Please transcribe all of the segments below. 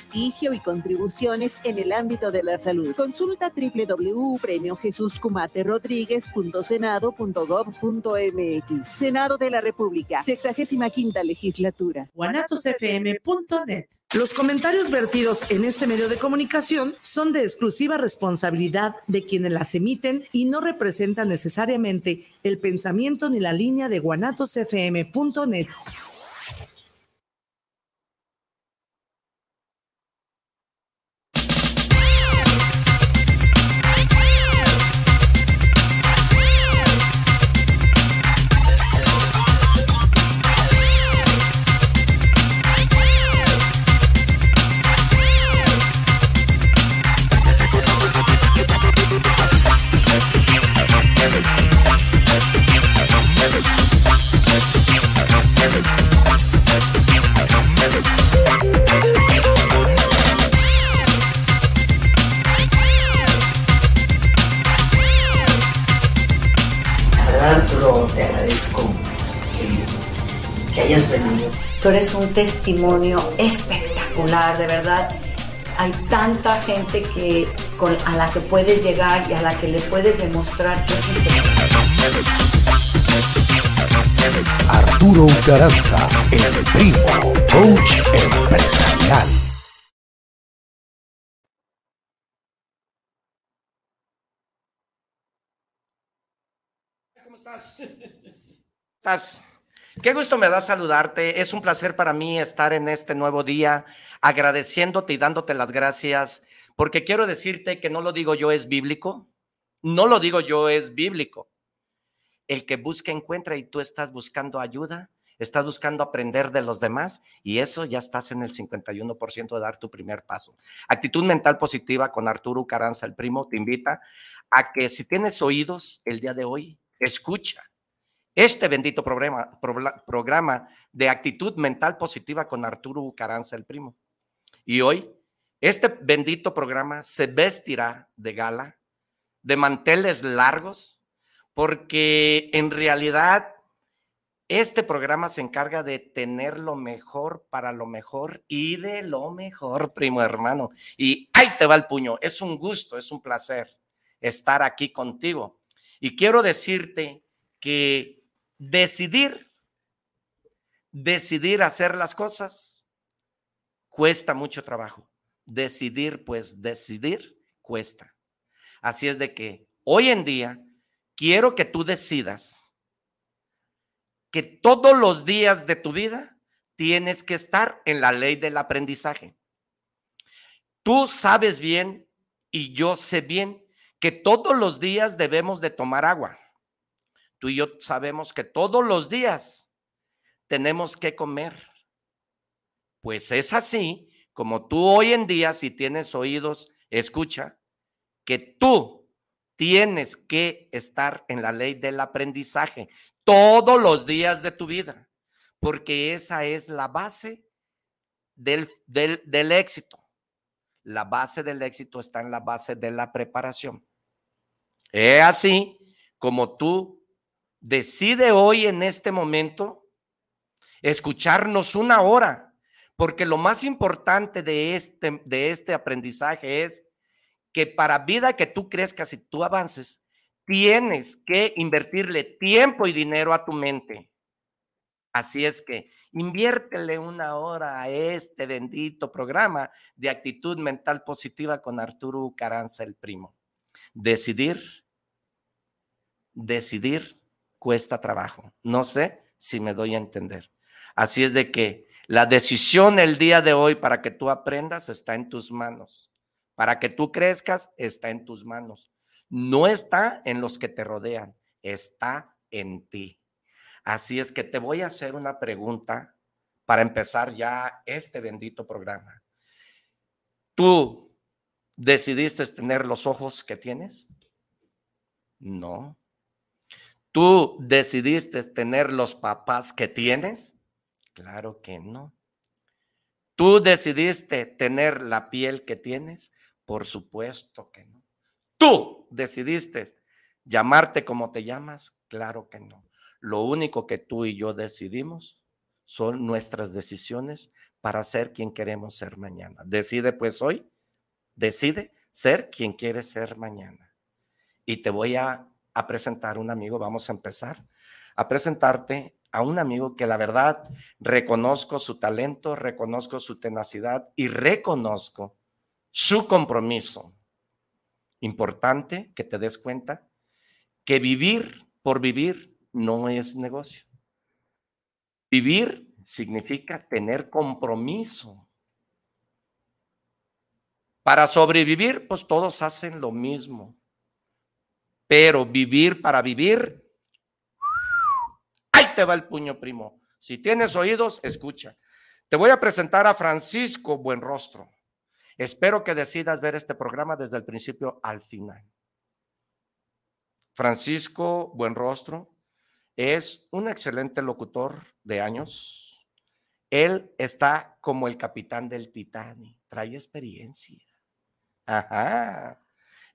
prestigio y contribuciones en el ámbito de la salud. Consulta www.premiojesuscumaterrodríguez.senado.gov.mx. Senado de la República, 65 legislatura. guanatosfm.net. Los comentarios vertidos en este medio de comunicación son de exclusiva responsabilidad de quienes las emiten y no representan necesariamente el pensamiento ni la línea de guanatosfm.net. un testimonio espectacular, de verdad. Hay tanta gente que con, a la que puedes llegar y a la que le puedes demostrar que sí se Arturo Garanza, el primo, coach empresarial. ¿Cómo estás? ¿Estás? Qué gusto me da saludarte. Es un placer para mí estar en este nuevo día, agradeciéndote y dándote las gracias, porque quiero decirte que no lo digo yo es bíblico, no lo digo yo es bíblico. El que busca encuentra y tú estás buscando ayuda, estás buscando aprender de los demás y eso ya estás en el 51% de dar tu primer paso. Actitud mental positiva con Arturo Caranza, el primo, te invita a que si tienes oídos el día de hoy, escucha este bendito programa, de actitud mental positiva con Arturo Caranza, el primo. Y hoy, este bendito programa se vestirá de gala, de manteles largos, porque en realidad este programa se encarga de tener lo mejor para lo mejor y de lo mejor, primo hermano. Y ahí te va el puño. Es un gusto, es un placer estar aquí contigo. Y quiero decirte que decidir, decidir hacer las cosas, cuesta mucho trabajo. Decidir, pues decidir cuesta. Así es de que hoy en día quiero que tú decidas que todos los días de tu vida tienes que estar en la ley del aprendizaje. Tú sabes bien y yo sé bien que todos los días debemos de tomar agua tú y yo sabemos que todos los días tenemos que comer. Pues es así como tú hoy en día, si tienes oídos, escucha, que tú tienes que estar en la ley del aprendizaje todos los días de tu vida, porque esa es la base del, del, éxito. La base del éxito está en la base de la preparación. Es así como tú decide hoy en este momento escucharnos una hora, porque lo más importante de este, de este aprendizaje es que para vida que tú crezcas y tú avances, tienes que invertirle tiempo y dinero a tu mente. Así es que inviértele una hora a este bendito programa de actitud mental positiva con Arturo Caranza, el primo. Decidir, decidir cuesta trabajo. No sé si me doy a entender. Así es de que la decisión el día de hoy para que tú aprendas está en tus manos. Para que tú crezcas está en tus manos. No está en los que te rodean, está en ti. Así es que te voy a hacer una pregunta para empezar ya este bendito programa. ¿Tú decidiste tener los ojos que tienes? No. ¿Tú decidiste tener los papás que tienes? Claro que no. ¿Tú decidiste tener la piel que tienes? Por supuesto que no. ¿Tú decidiste llamarte como te llamas? Claro que no. Lo único que tú y yo decidimos son nuestras decisiones para ser quien queremos ser mañana. Decide pues hoy, decide ser quien quieres ser mañana. Y te voy a, a presentar un amigo, vamos a empezar a presentarte a un amigo que la verdad reconozco su talento, reconozco su tenacidad y reconozco su compromiso. Importante que te des cuenta que vivir por vivir no es negocio. Vivir significa tener compromiso. Para sobrevivir, pues todos hacen lo mismo. Pero vivir para vivir, ahí te va el puño primo. Si tienes oídos, escucha. Te voy a presentar a Francisco Buenrostro. Espero que decidas ver este programa desde el principio al final. Francisco Buenrostro es un excelente locutor de años. Él está como el capitán del Titanic, trae experiencia. Ajá.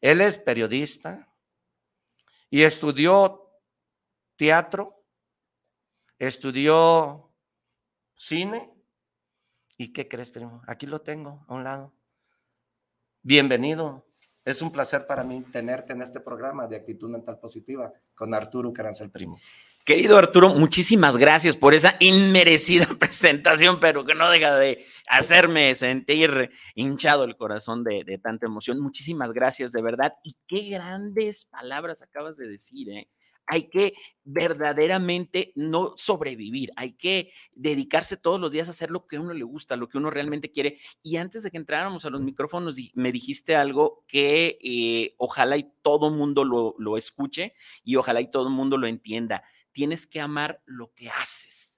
Él es periodista y estudió teatro, estudió cine. ¿Y qué crees, primo? Aquí lo tengo a un lado. Bienvenido. Es un placer para mí tenerte en este programa de actitud mental positiva con Arturo Caranza el primo. Querido Arturo, muchísimas gracias por esa inmerecida presentación, pero que no deja de hacerme sentir hinchado el corazón de, tanta emoción. Muchísimas gracias, de verdad. Y qué grandes palabras acabas de decir, ¿eh? hay que verdaderamente no sobrevivir, hay que dedicarse todos los días a hacer lo que a uno le gusta, lo que uno realmente quiere. Y antes de que entráramos a los micrófonos, me dijiste algo que eh, ojalá y todo mundo lo, lo escuche y ojalá y todo mundo lo entienda. Tienes que amar lo que haces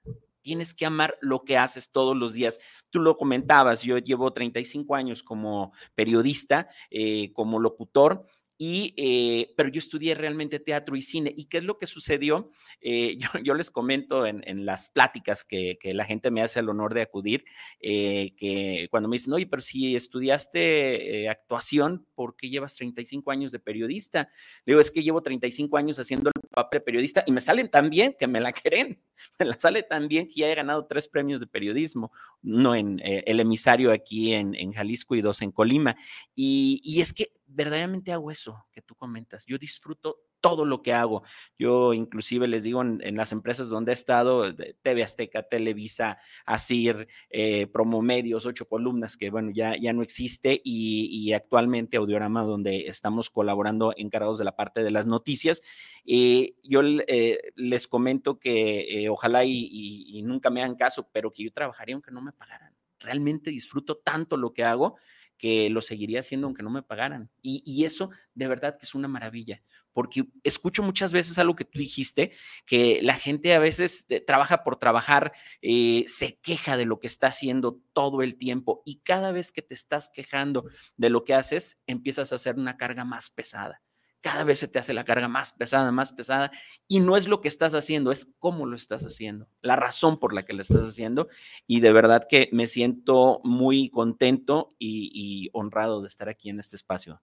tienes que amar lo que haces todos los días. Tú lo comentabas, yo llevo 35 años como periodista, eh, como locutor, y, eh, pero yo estudié realmente teatro y cine. ¿Y qué es lo que sucedió? Eh, yo, les comento en, en las pláticas que, que, la gente me hace el honor de acudir, eh, que cuando me dicen, oye, pero si estudiaste actuación, ¿por qué llevas 35 años de periodista? Le digo, es que llevo 35 años haciendo el papel de periodista y me salen tan bien que me la creen. Me la sale tan bien que ya he ganado tres premios de periodismo, no en el emisario aquí en, en, Jalisco y dos en Colima. Y, y es que verdaderamente hago eso que tú comentas. Yo disfruto todo lo que hago. Yo inclusive les digo en, las empresas donde he estado, TV Azteca, Televisa, Asir, eh, Promomedios, ocho columnas, que bueno, ya, ya no existe, y, y, actualmente Audiorama, donde estamos colaborando encargados de la parte de las noticias. Eh, yo eh, les comento que eh, ojalá y, y, y nunca me hagan caso, pero que yo trabajaría aunque no me pagaran. Realmente disfruto tanto lo que hago que lo seguiría haciendo aunque no me pagaran. Y, y, eso de verdad que es una maravilla, porque escucho muchas veces algo que tú dijiste, que la gente a veces eh, trabaja por trabajar, eh, se queja de lo que está haciendo todo el tiempo y cada vez que te estás quejando de lo que haces, empiezas a hacer una carga más pesada cada vez se te hace la carga más pesada, más pesada, y no es lo que estás haciendo, es cómo lo estás haciendo, la razón por la que lo estás haciendo, y de verdad que me siento muy contento y, y honrado de estar aquí en este espacio.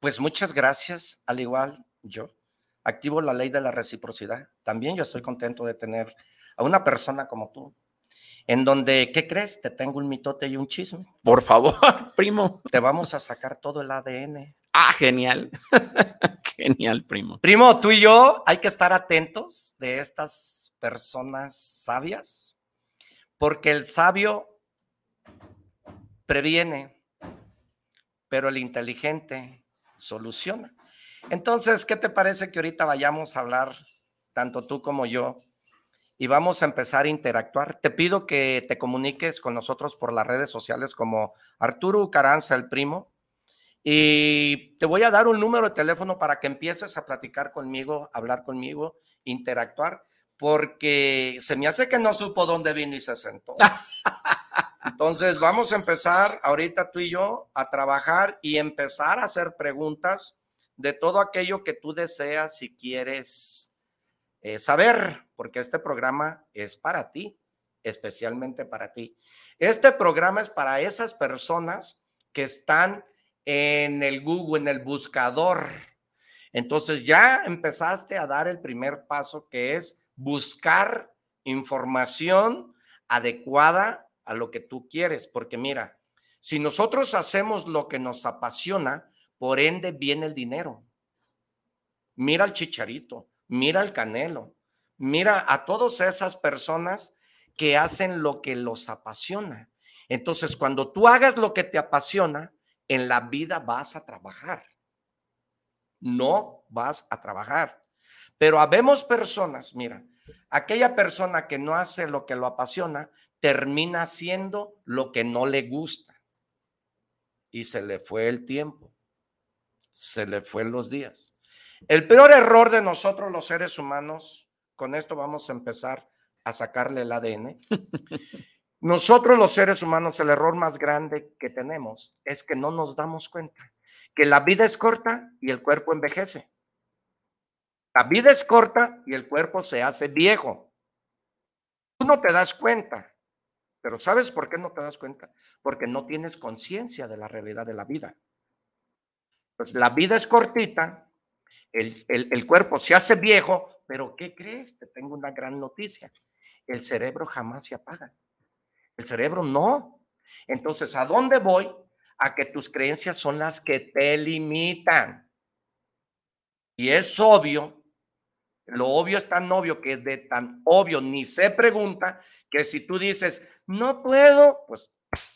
Pues muchas gracias, al igual yo. Activo la ley de la reciprocidad. También yo estoy contento de tener a una persona como tú, en donde, ¿qué crees? Te tengo un mitote y un chisme. Por favor, primo. Te vamos a sacar todo el ADN. Ah, genial. genial, primo. Primo, tú y yo hay que estar atentos de estas personas sabias, porque el sabio previene, pero el inteligente soluciona. Entonces, ¿qué te parece que ahorita vayamos a hablar, tanto tú como yo, y vamos a empezar a interactuar? Te pido que te comuniques con nosotros por las redes sociales como Arturo Caranza, el primo, y te voy a dar un número de teléfono para que empieces a platicar conmigo, hablar conmigo, interactuar, porque se me hace que no supo dónde vino y se sentó. Entonces, vamos a empezar ahorita tú y yo a trabajar y empezar a hacer preguntas de todo aquello que tú deseas si quieres eh, saber, porque este programa es para ti, especialmente para ti. Este programa es para esas personas que están en el Google, en el buscador. Entonces ya empezaste a dar el primer paso que es buscar información adecuada a lo que tú quieres, porque mira, si nosotros hacemos lo que nos apasiona, por ende viene el dinero. Mira al chicharito, mira al canelo, mira a todas esas personas que hacen lo que los apasiona. Entonces, cuando tú hagas lo que te apasiona, en la vida vas a trabajar. No vas a trabajar. Pero habemos personas, mira, aquella persona que no hace lo que lo apasiona, termina haciendo lo que no le gusta. Y se le fue el tiempo, se le fue los días. El peor error de nosotros los seres humanos, con esto vamos a empezar a sacarle el ADN. Nosotros los seres humanos, el error más grande que tenemos es que no nos damos cuenta que la vida es corta y el cuerpo envejece. La vida es corta y el cuerpo se hace viejo. Tú no te das cuenta, pero ¿sabes por qué no te das cuenta? Porque no tienes conciencia de la realidad de la vida. Pues la vida es cortita, el, el, cuerpo se hace viejo, pero ¿qué crees? Te tengo una gran noticia. El cerebro jamás se apaga. El cerebro no. Entonces, ¿a dónde voy? A que tus creencias son las que te limitan. Y es obvio lo obvio es tan obvio que de tan obvio ni se pregunta que si tú dices, no puedo, pues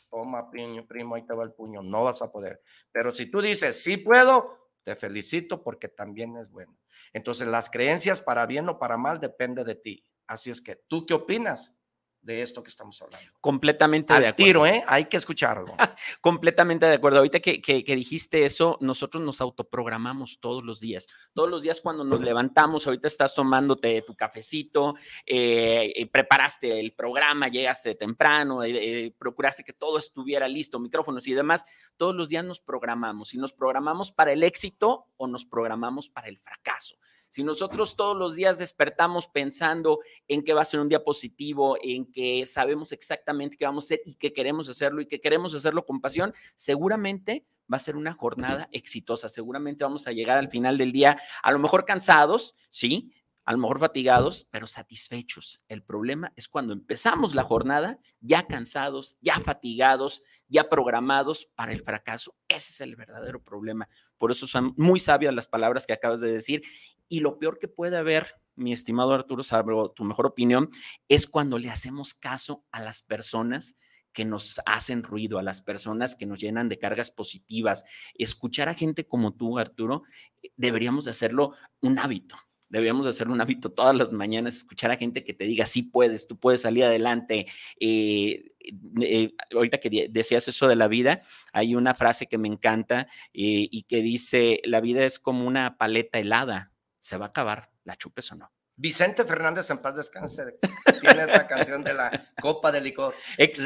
toma, primo, primo, ahí te va el puño, no vas a poder. Pero si tú dices, sí puedo, te felicito porque también es bueno. Entonces, las creencias para bien o para mal depende de ti. Así es que, ¿tú qué opinas? De esto que estamos hablando. Completamente de acuerdo. tiro, ¿eh? Hay que escucharlo. Completamente de acuerdo. Ahorita que, que, dijiste eso, nosotros nos autoprogramamos todos los días. Todos los días cuando nos levantamos, ahorita estás tomándote tu cafecito, eh, eh, preparaste el programa, llegaste temprano, eh, procuraste que todo estuviera listo, micrófonos y demás. Todos los días nos programamos y nos programamos para el éxito o nos programamos para el fracaso. Si nosotros todos los días despertamos pensando en que va a ser un día positivo, en que sabemos exactamente qué vamos a hacer y que queremos hacerlo y que queremos hacerlo con pasión, seguramente va a ser una jornada exitosa. Seguramente vamos a llegar al final del día, a lo mejor cansados, sí, a lo mejor fatigados, pero satisfechos. El problema es cuando empezamos la jornada ya cansados, ya fatigados, ya programados para el fracaso. Ese es el verdadero problema. Por eso son muy sabias las palabras que acabas de decir. Y lo peor que puede haber, mi estimado Arturo, salvo tu mejor opinión, es cuando le hacemos caso a las personas que nos hacen ruido, a las personas que nos llenan de cargas positivas. Escuchar a gente como tú, Arturo, eh, deberíamos de hacerlo un hábito Deberíamos hacer un hábito todas las mañanas, escuchar a gente que te diga, sí puedes, tú puedes salir adelante. Eh, eh, ahorita que decías eso de la vida, hay una frase que me encanta eh, y que dice, la vida es como una paleta helada, se va a acabar, la chupes o no. Vicente Fernández en paz descanse tiene esa canción de la copa de licor.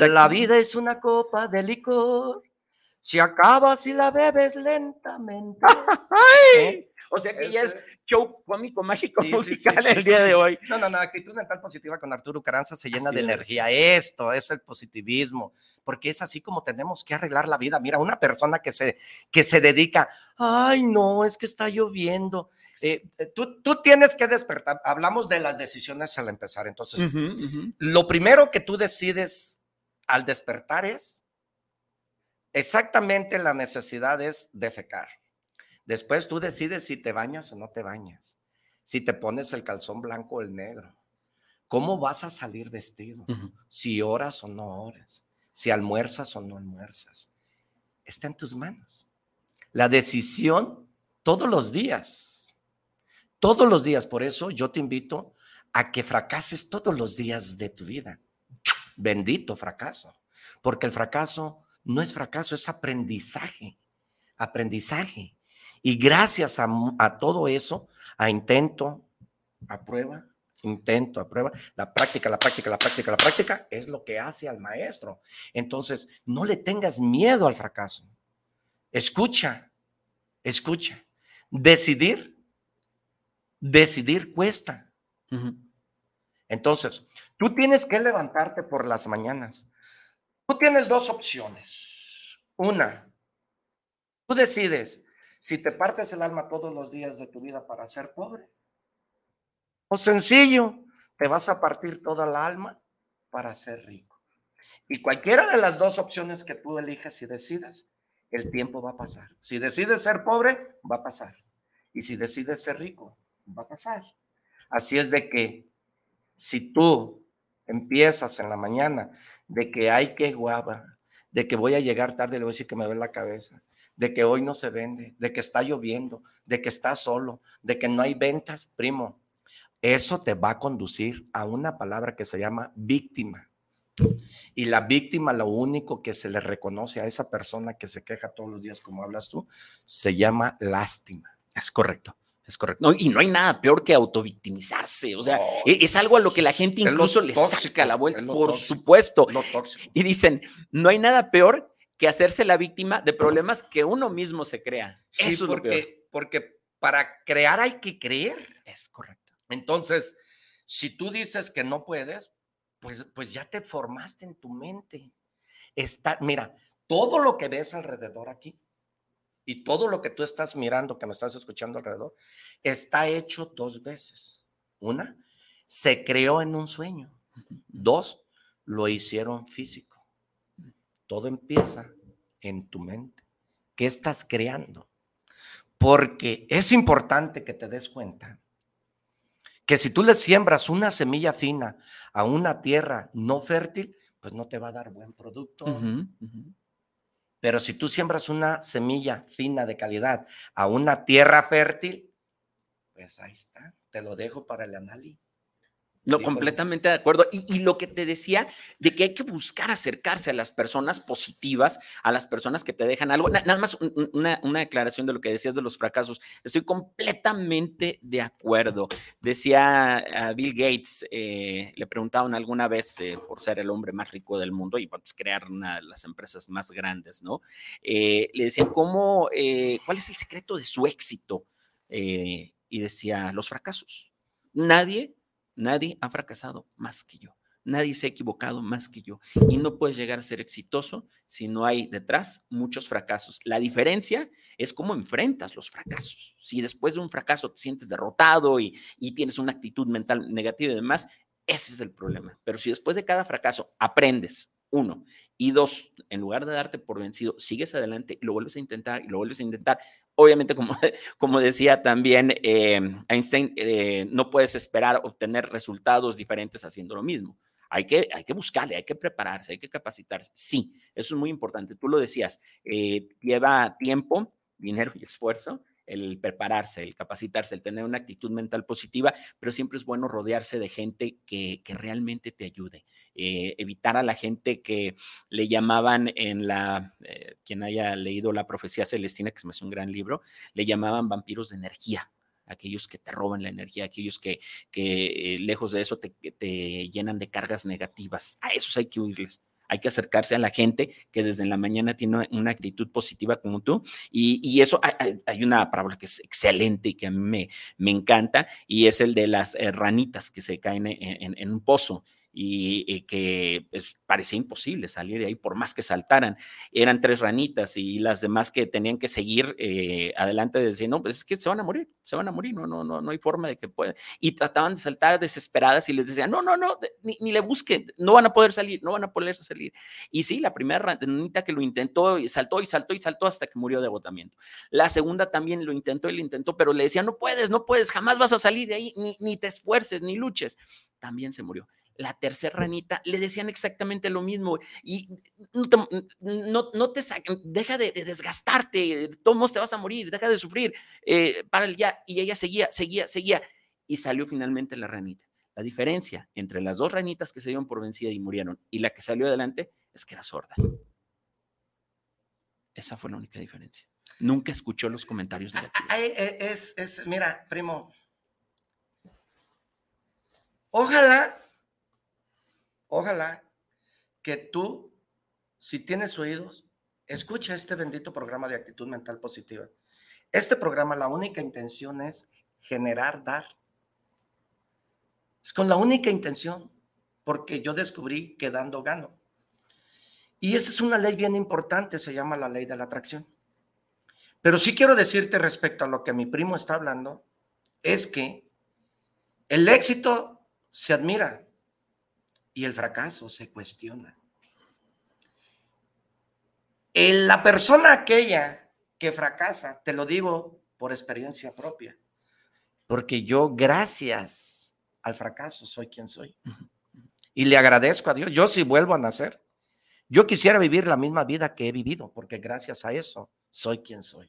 La vida es una copa de licor. Se acaba si la bebes lentamente. ¡Ay! O sea que ya es show cómico, mágico, musical el día de hoy. No, no, no, actitud mental positiva con Arturo Caranza se llena de energía. Esto es el positivismo, porque es así como tenemos que arreglar la vida. Mira, una persona que se, que se dedica, ay, no, es que está lloviendo. Eh, eh, tú, tú tienes que despertar. Hablamos de las decisiones al empezar. Entonces, lo primero que tú decides al despertar es exactamente la necesidad es defecar. Después tú decides si te bañas o no te bañas, si te pones el calzón blanco o el negro, cómo vas a salir vestido, si oras o no oras, si almuerzas o no almuerzas. Está en tus manos. La decisión todos los días, todos los días. Por eso yo te invito a que fracases todos los días de tu vida. Bendito fracaso, porque el fracaso no es fracaso, es aprendizaje, aprendizaje. Y gracias a, todo eso, a intento, a prueba, intento, a prueba, la práctica, la práctica, la práctica, la práctica es lo que hace al maestro. Entonces, no le tengas miedo al fracaso. Escucha, escucha. Decidir, decidir cuesta. Entonces, tú tienes que levantarte por las mañanas. Tú tienes dos opciones. Una, tú decides si te partes el alma todos los días de tu vida para ser pobre. O sencillo, te vas a partir toda el alma para ser rico. Y cualquiera de las dos opciones que tú elijas y decidas, el tiempo va a pasar. Si decides ser pobre, va a pasar. Y si decides ser rico, va a pasar. Así es de que si tú empiezas en la mañana de que hay que guava, de que voy a llegar tarde, le voy a decir que me ve la cabeza, de que hoy no se vende, de que está lloviendo, de que está solo, de que no hay ventas, primo, eso te va a conducir a una palabra que se llama víctima. Y la víctima, lo único que se le reconoce a esa persona que se queja todos los días, como hablas tú, se llama lástima. Es correcto. Es correcto. y no hay nada peor que autovictimizarse. O sea, e, es algo a lo que la gente incluso le saca la vuelta, por supuesto. Y dicen, no hay nada peor que hacerse la víctima de problemas que uno mismo se crea. Sí, Eso porque, porque para crear hay que creer. Es correcto. Entonces, si tú dices que no puedes, pues, pues ya te formaste en tu mente. Está, mira, todo lo que ves alrededor aquí y todo lo que tú estás mirando, que me estás escuchando alrededor, está hecho dos veces. Una, se creó en un sueño. Dos, lo hicieron físico. Todo empieza en tu mente. ¿Qué estás creando? Porque es importante que te des cuenta que si tú le siembras una semilla fina a una tierra no fértil, pues no te va a dar buen producto. Pero si tú siembras una semilla fina de calidad a una tierra fértil, pues ahí está, te lo dejo para el análisis. No, completamente de acuerdo. Y, lo que te decía de que hay que buscar acercarse a las personas positivas, a las personas que te dejan algo. nada más una, una, declaración de lo que decías de los fracasos. Estoy completamente de acuerdo. Decía a Bill Gates, eh, le preguntaban alguna vez eh, por ser el hombre más rico del mundo y pues, crear una de las empresas más grandes, ¿no? Eh, le decían, ¿cómo, cuál es el secreto de su éxito? y decía, los fracasos. Nadie Nadie ha fracasado más que yo. Nadie se ha equivocado más que yo. Y no puedes llegar a ser exitoso si no hay detrás muchos fracasos. La diferencia es cómo enfrentas los fracasos. Si después de un fracaso te sientes derrotado y, tienes una actitud mental negativa y demás, ese es el problema. Pero si después de cada fracaso aprendes, uno, y dos, en lugar de darte por vencido, sigues adelante y lo vuelves a intentar y lo vuelves a intentar. Obviamente, como, como decía también eh, Einstein, eh, no puedes esperar obtener resultados diferentes haciendo lo mismo. Hay que, hay que buscarle, hay que prepararse, hay que capacitarse. Sí, eso es muy importante. Tú lo decías, eh, lleva tiempo, dinero y esfuerzo, el prepararse, el capacitarse, el tener una actitud mental positiva, pero siempre es bueno rodearse de gente que, realmente te ayude. Eh, evitar a la gente que le llamaban en la, eh, quien haya leído La Profecía Celestina, que se me hace un gran libro, le llamaban vampiros de energía aquellos que te roban la energía, aquellos que, que eh, lejos de eso te, te, llenan de cargas negativas. A esos hay que huirles hay que acercarse a la gente que desde la mañana tiene una actitud positiva como tú. Y, eso, hay, una parábola que es excelente y que a mí me, me encanta, y es el de las eh, ranitas que se caen en un pozo y, que pues, parecía imposible salir de ahí por más que saltaran. Eran tres ranitas y las demás que tenían que seguir eh, adelante decían, no, pues es que se van a morir, se van a morir, no, no, no, no hay forma de que puedan. Y trataban de saltar desesperadas y les decían, no, no, no, ni, ni, le busquen, no van a poder salir, no van a poder salir. Y sí, la primera ranita que lo intentó, saltó y saltó y saltó hasta que murió de agotamiento. La segunda también lo intentó y lo intentó, pero le decían, no puedes, no puedes, jamás vas a salir de ahí, ni, ni te esfuerces, ni luches. También se murió la tercera ranita, le decían exactamente lo mismo. Y no te, no, te deja de, desgastarte, todos te vas a morir, deja de sufrir, eh, para el ya. Y ella seguía, seguía, seguía. Y salió finalmente la ranita. La diferencia entre las dos ranitas que se dieron por vencida y murieron y la que salió adelante es que era sorda. Esa fue la única diferencia. Nunca escuchó los comentarios negativos. Eh, es, es, mira, primo, ojalá Ojalá que tú, si tienes oídos, escucha este bendito programa de actitud mental positiva. Este programa, la única intención es generar, dar. Es con la única intención, porque yo descubrí que dando gano. Y esa es una ley bien importante, se llama la ley de la atracción. Pero sí quiero decirte respecto a lo que mi primo está hablando, es que el éxito se admira, y el fracaso se cuestiona. En la persona aquella que fracasa, te lo digo por experiencia propia, porque yo gracias al fracaso soy quien soy. Y le agradezco a Dios. Yo si vuelvo a nacer, yo quisiera vivir la misma vida que he vivido, porque gracias a eso soy quien soy.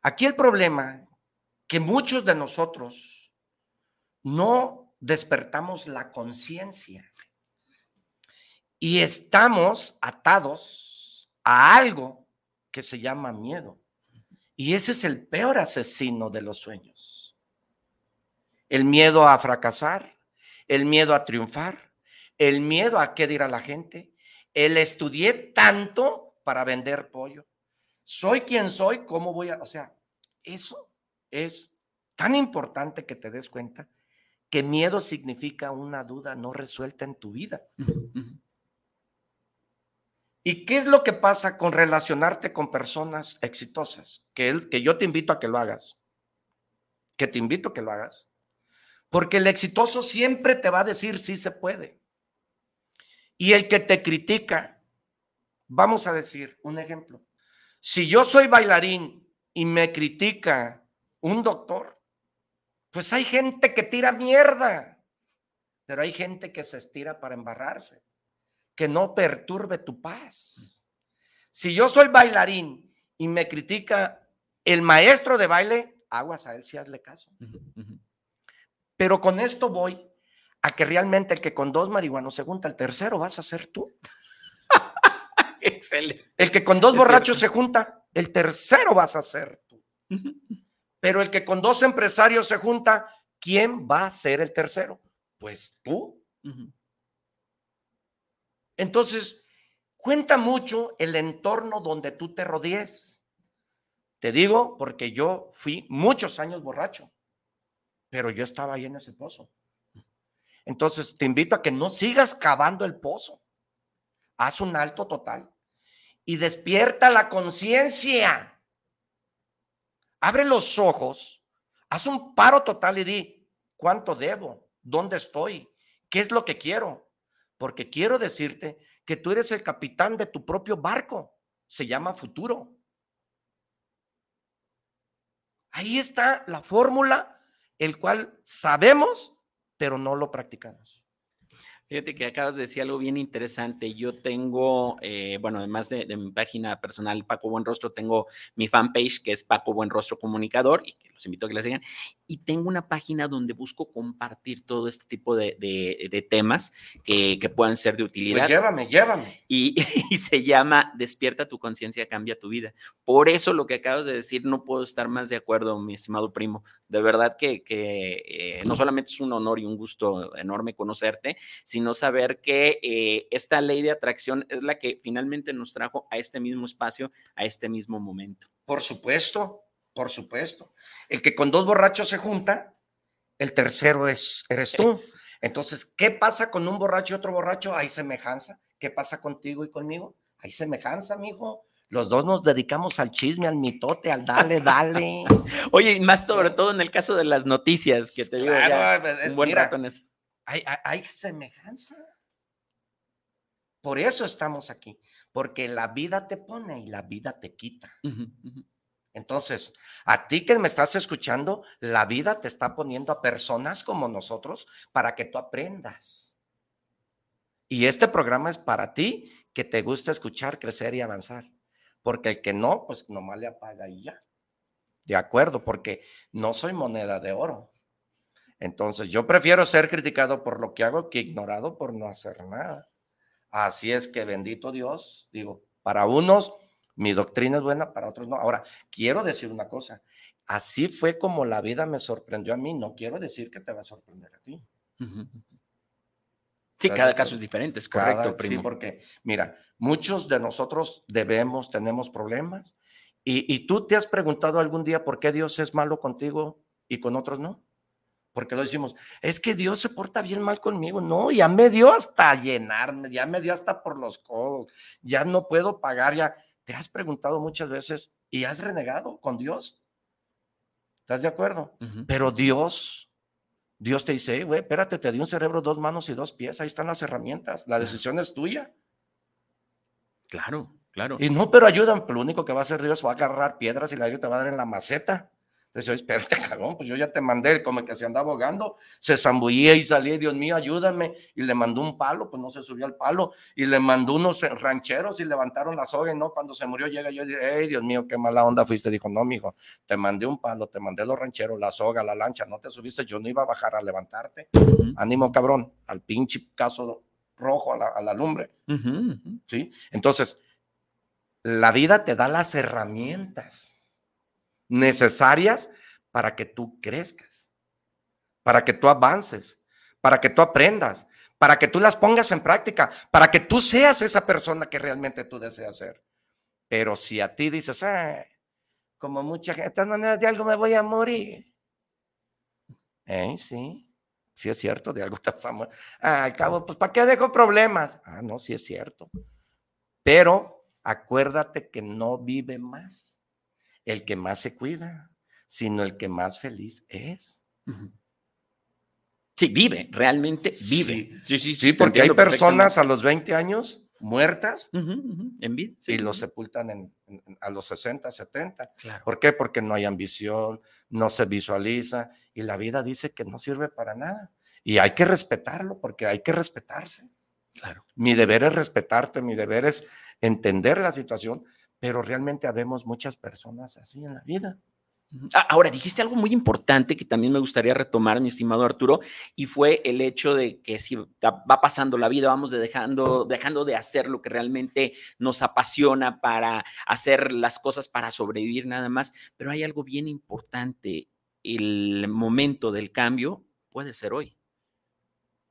Aquí el problema que muchos de nosotros no despertamos la conciencia y estamos atados a algo que se llama miedo. Y ese es el peor asesino de los sueños. El miedo a fracasar, el miedo a triunfar, el miedo a qué dirá la gente. El estudié tanto para vender pollo. Soy quien soy, ¿cómo voy a...? O sea, eso es tan importante que te des cuenta que miedo significa una duda no resuelta en tu vida. ¿Y qué es lo que pasa con relacionarte con personas exitosas? Que, que yo te invito a que lo hagas. Que te invito a que lo hagas. Porque el exitoso siempre te va a decir sí se puede. Y el que te critica, vamos a decir un ejemplo. Si yo soy bailarín y me critica un doctor, pues hay gente que tira mierda, pero hay gente que se estira para embarrarse, que no perturbe tu paz. Si yo soy bailarín y me critica el maestro de baile, aguas a él si hazle caso. Pero con esto voy a que realmente el que con dos marihuanos se junta, el tercero vas a ser tú. Excelente. El que con dos borrachos se junta, el tercero vas a ser tú. Pero el que con dos empresarios se junta, ¿quién va a ser el tercero? Pues tú. Entonces, cuenta mucho el entorno donde tú te rodees. Te digo porque yo fui muchos años borracho, pero yo estaba ahí en ese pozo. Entonces, te invito a que no sigas cavando el pozo. Haz un alto total y despierta la conciencia. Abre los ojos, haz un paro total y di, ¿cuánto debo? ¿Dónde estoy? ¿Qué es lo que quiero? Porque quiero decirte que tú eres el capitán de tu propio barco. Se llama futuro. Ahí está la fórmula, el cual sabemos, pero no lo practicamos. Fíjate que acabas de decir algo bien interesante. Yo tengo, eh, bueno, además de, mi página personal Paco Buenrostro, tengo mi fanpage que es Paco Buenrostro Comunicador y que los invito a que la sigan. Y tengo una página donde busco compartir todo este tipo de, temas que, puedan ser de pues utilidad. Pues llévame, llévame. Y, se llama Despierta tu conciencia, cambia tu vida. Por eso lo que acabas de decir, no puedo estar más de acuerdo, mi estimado primo. De verdad que, eh, no solamente es un honor y un gusto enorme conocerte, sino saber que eh, esta ley de atracción es la que finalmente nos trajo a este mismo espacio, a este mismo momento. Por supuesto, por supuesto. El que con dos borrachos se junta, el tercero es, eres tú. Entonces, ¿qué pasa con un borracho y otro borracho? Hay semejanza. ¿Qué pasa contigo y conmigo? Hay semejanza, amigo. Los dos nos dedicamos al chisme, al mitote, al dale, dale. Oye, más sobre todo en el caso de las noticias, que te digo ya pues, un buen rato en eso hay, semejanza. Por eso estamos aquí, porque la vida te pone y la vida te quita. Entonces, a ti que me estás escuchando, la vida te está poniendo a personas como nosotros para que tú aprendas. Y este programa es para ti que te gusta escuchar, crecer y avanzar. Porque el que no, pues nomás le apaga y ya. De acuerdo, porque no soy moneda de oro. Entonces, yo prefiero ser criticado por lo que hago que ignorado por no hacer nada. Así es que bendito Dios, digo, para unos mi doctrina es buena, para otros no. Ahora, quiero decir una cosa, así fue como la vida me sorprendió a mí, no quiero decir que te va a sorprender a ti. Sí, cada caso es diferente, es correcto, primo. Sí, porque mira, muchos de nosotros debemos, tenemos problemas. Y, y tú te has preguntado algún día por qué Dios es malo contigo y con otros no porque lo decimos, es que Dios se porta bien mal conmigo. No, ya me dio hasta llenarme, ya me dio hasta por los codos, ya no puedo pagar, ya. Te has preguntado muchas veces y has renegado con Dios. ¿Estás de acuerdo? Pero Dios, Dios te dice, güey, espérate, te di un cerebro, dos manos y dos pies, ahí están las herramientas, la decisión es tuya. Claro. claro. Y no, pero ayudan. Lo único que va a hacer Dios va a agarrar piedras y la te va a dar en la maceta. Entonces espérate, cagón, pues yo ya te mandé, como que se andaba ahogando, se zambullía y salía, Dios mío, ayúdame. Y le mandó un palo, pues no se subió al palo. Y le mandó unos rancheros y levantaron la soga. Y no, cuando se murió, llega yo y dije, hey, Dios mío, qué mala onda fuiste. Dijo, no, mijo, te mandé un palo, te mandé los rancheros, la soga, la lancha, no te subiste, yo no iba a bajar a levantarte. Ujú, Ánimo, cabrón, al pinche caso rojo, a la, a la lumbre. ¿sí? Entonces, la vida te da las herramientas necesarias para que tú crezcas, para que tú avances, para que tú aprendas, para que tú las pongas en práctica, para que tú seas esa persona que realmente tú deseas ser. Pero si a ti dices, "Ah, como mucha gente, de todas maneras de algo me voy a morir. Eh, sí, sí es cierto, de algo te al cabo, pues ¿para qué dejo problemas? Ah, no, sí es cierto. Pero acuérdate que no vive más el que más se cuida, sino el que más feliz es. Sí, vive, realmente vive. Sí, sí, Sí, porque hay personas a los 20 años muertas En vida. sí, y los sepultan en- en- a los 60, 70. Claro. ¿Por qué? Porque no hay ambición, no se visualiza y la vida dice que no sirve para nada. Y hay que respetarlo porque hay que respetarse. Claro. Mi deber es respetarte, mi deber es entender la situación, pero realmente habemos muchas personas así en la vida. Ah, Ahora, dijiste algo muy importante que también me gustaría retomar, mi estimado Arturo, y fue el hecho de que si va pasando la vida, vamos de dejando, dejando de hacer lo que realmente nos apasiona para hacer las cosas para sobrevivir nada más, pero hay algo bien importante, el momento del cambio puede ser hoy.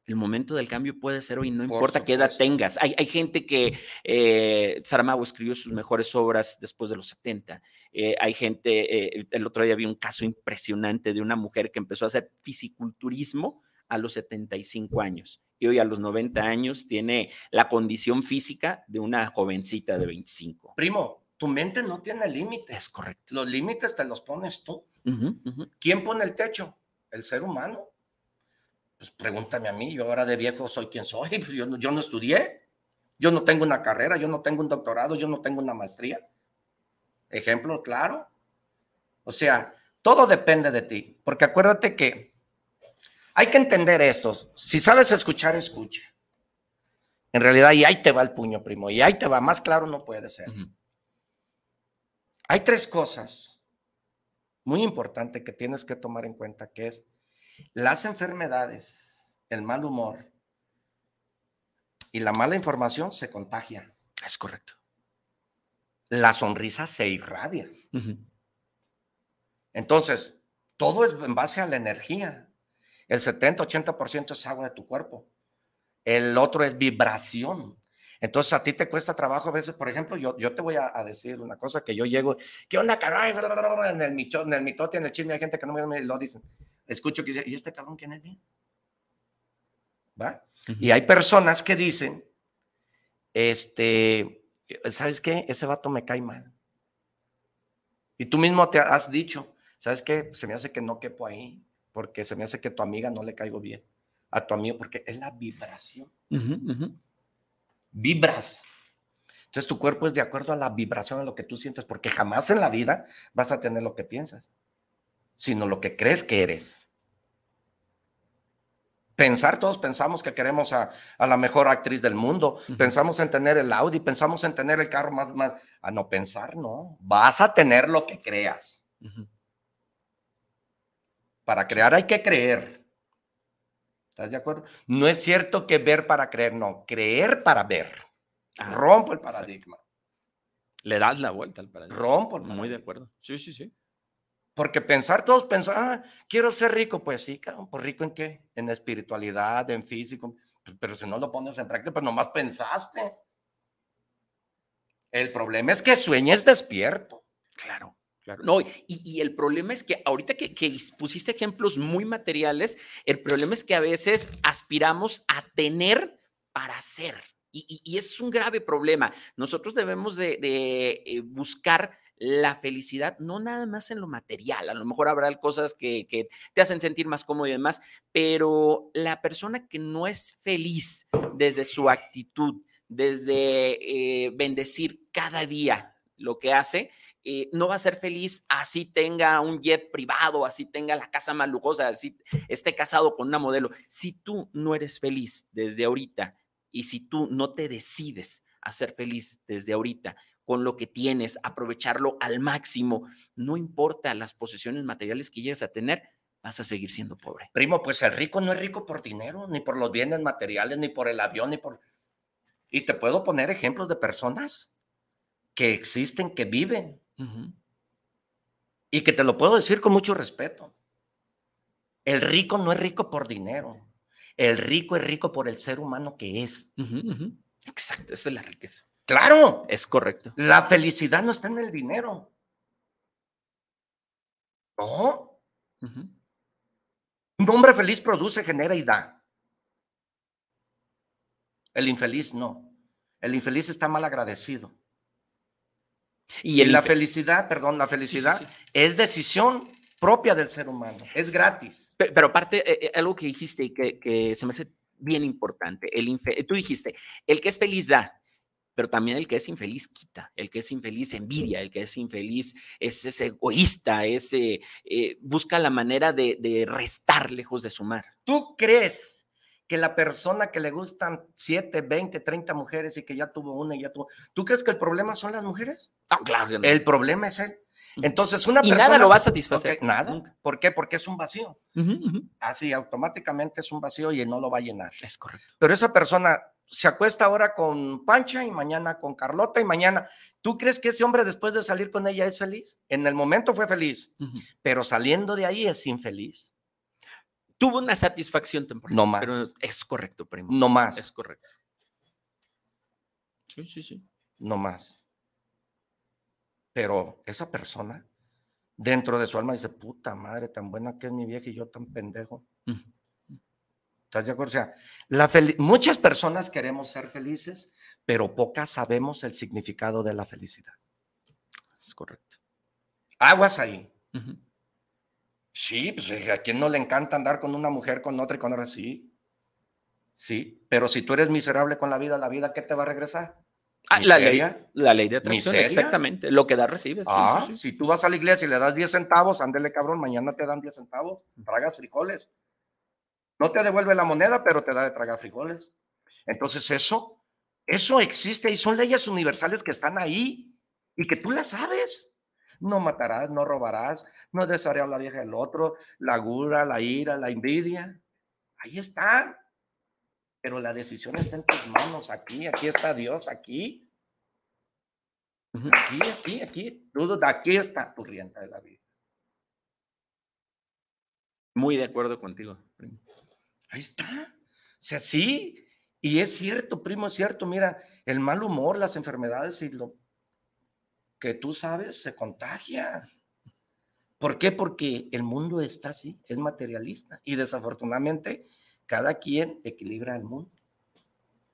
El momento del cambio puede ser hoy, no Por importa qué edad tengas. Hay, hay gente que eh, Saramago escribió sus mejores obras después de los 70. Eh, hay gente, eh, el, el otro día vi un caso impresionante de una mujer que empezó a hacer fisiculturismo a los 75 años y hoy a los 90 años tiene la condición física de una jovencita de 25. Primo, tu mente no tiene límites. Es correcto. Los límites te los pones tú. ¿Quién pone el techo? El ser humano. Pues pregúntame a mí, yo ahora de viejo soy quien soy, pues yo, no- yo no estudié, yo no tengo una carrera, yo no tengo un doctorado, yo no tengo una maestría. Ejemplo claro. O sea, todo depende de ti, porque acuérdate que hay que entender esto. Si sabes escuchar, escucha. En realidad, y ahí te va el puño, primo, y ahí te va, más claro no puede ser. Hay tres cosas muy importantes que tienes que tomar en cuenta, que es las enfermedades, el mal humor y la mala información se contagia. Es correcto. La sonrisa se irradia. Entonces, todo es en base a la energía. El 70-80% es agua de tu cuerpo. El otro es vibración. Entonces, a ti te cuesta trabajo a veces, por ejemplo, yo, yo te voy a, a decir una cosa que yo llego, ¿qué onda, caray? En el, micho, en el mitote, en el chisme, hay gente que no me lo dicen. Escucho que dice, ¿y este cabrón quién es bien? ¿Va? Y hay personas que dicen, este, ¿sabes qué? Ese vato me cae mal. Y tú mismo te has dicho, ¿sabes qué? Se me hace que no quepo ahí, porque se me hace que tu amiga no le caigo bien. A tu amigo, porque es la vibración. Vibras. Entonces tu cuerpo es de acuerdo a la vibración, a lo que tú sientes, porque jamás en la vida vas a tener lo que piensas, sino lo que crees que eres. Pensar, todos pensamos que queremos a, a la mejor actriz del mundo, pensamos en tener el Audi, pensamos en tener el carro más, más, a no pensar, no, vas a tener lo que creas. Para crear hay que creer. ¿Estás de acuerdo? No es cierto que ver para creer, no, creer para ver. Ah, Rompo el paradigma. Le das la vuelta al paradigma. Rompo el Muy de paradigma. acuerdo. Sí, sí, sí. Porque pensar, todos pensar, ah, quiero ser rico, pues sí, cabrón, pues rico en qué? En espiritualidad, en físico, pero si no lo pones en práctica, pues nomás pensaste. El problema es que sueñes despierto. Claro, claro. No, y, y el problema es que ahorita que, que pusiste ejemplos muy materiales, el problema es que a veces aspiramos a tener para ser. Y, y- y es un grave problema. Nosotros debemos de, de, eh, buscar la felicidad, no nada más en lo material. A lo mejor habrá cosas que, que te hacen sentir más cómodo y demás, pero la persona que no es feliz desde su actitud, desde eh, bendecir cada día lo que hace, eh, no va a ser feliz así tenga un jet privado, así tenga la casa más lujosa, así esté casado con una modelo. Si tú no eres feliz desde ahorita y si tú no te decides a ser feliz desde ahorita con lo que tienes, aprovecharlo al máximo, no importa las posesiones materiales que llegues a tener, vas a seguir siendo pobre. Primo, pues el rico no es rico por dinero, ni por los bienes materiales, ni por el avión, ni por... Y te puedo poner ejemplos de personas que existen, que viven y que te lo puedo decir con mucho respeto. El rico no es rico por dinero. El rico es rico por el ser humano que es. Exacto, esa es la riqueza. Claro. Es correcto. La felicidad no está en el dinero. No. Un hombre feliz produce, genera y da. El infeliz no. El infeliz está mal agradecido. Y, la felicidad, perdón, la felicidad es decisión propia del ser humano, es gratis. Pero, aparte, eh, eh, algo que dijiste y que, se me hace bien importante, el tú dijiste, el que es feliz da, pero también el que es infeliz quita, el que es infeliz envidia, el que es infeliz es, egoísta, es, eh, busca la manera de, de restar lejos de sumar. ¿Tú crees que la persona que le gustan 7, 20, 30 mujeres y que ya tuvo una y ya tuvo. ¿Tú crees que el problema son las mujeres? No, claro. El problema es él. Entonces, una y persona. nada lo va a satisfacer. nada. ¿Por qué? Porque es un vacío. Así, automáticamente es un vacío y no lo va a llenar. Es correcto. Pero esa persona se acuesta ahora con Pancha y mañana con Carlota y mañana. ¿Tú crees que ese hombre después de salir con ella es feliz? En el momento fue feliz, pero saliendo de ahí es infeliz tuvo una satisfacción temporal. No más. Pero es correcto, primo. No más. Es correcto. Sí, sí, sí. No más. Pero esa persona, dentro de su alma, dice, puta madre, tan buena que es mi vieja y yo tan pendejo. ¿Estás de acuerdo? O sea, la muchas personas queremos ser felices, pero pocas sabemos el significado de la felicidad. Es correcto. Aguas ahí. Sí, pues eh, a quién no le encanta andar con una mujer, con otra y con otra, sí. Sí, pero si tú eres miserable con la vida, la vida, ¿qué te va a regresar? Ah, la ley, la ley de atracción, exactamente. Lo que da, recibes. Ah, si tú vas a la iglesia y le das 10 centavos, ándele cabrón, mañana te dan 10 centavos, tragas frijoles. No te devuelve la moneda, pero te da de tragar frijoles. Entonces eso, eso existe y son leyes universales que están ahí y que tú las sabes no matarás, no robarás, no desearás la vieja del otro, la gura, la ira, la envidia. Ahí está. Pero la decisión está en tus manos, aquí, aquí está Dios, aquí. Aquí, aquí, aquí. aquí está tu rienda de la vida. Muy de acuerdo contigo, primo. Ahí está. O sea, sí. Y es cierto, primo, es cierto. Mira, el mal humor, las enfermedades y lo que tú sabes se contagia. ¿Por qué? Porque el mundo está así, es materialista y desafortunadamente cada quien equilibra el mundo.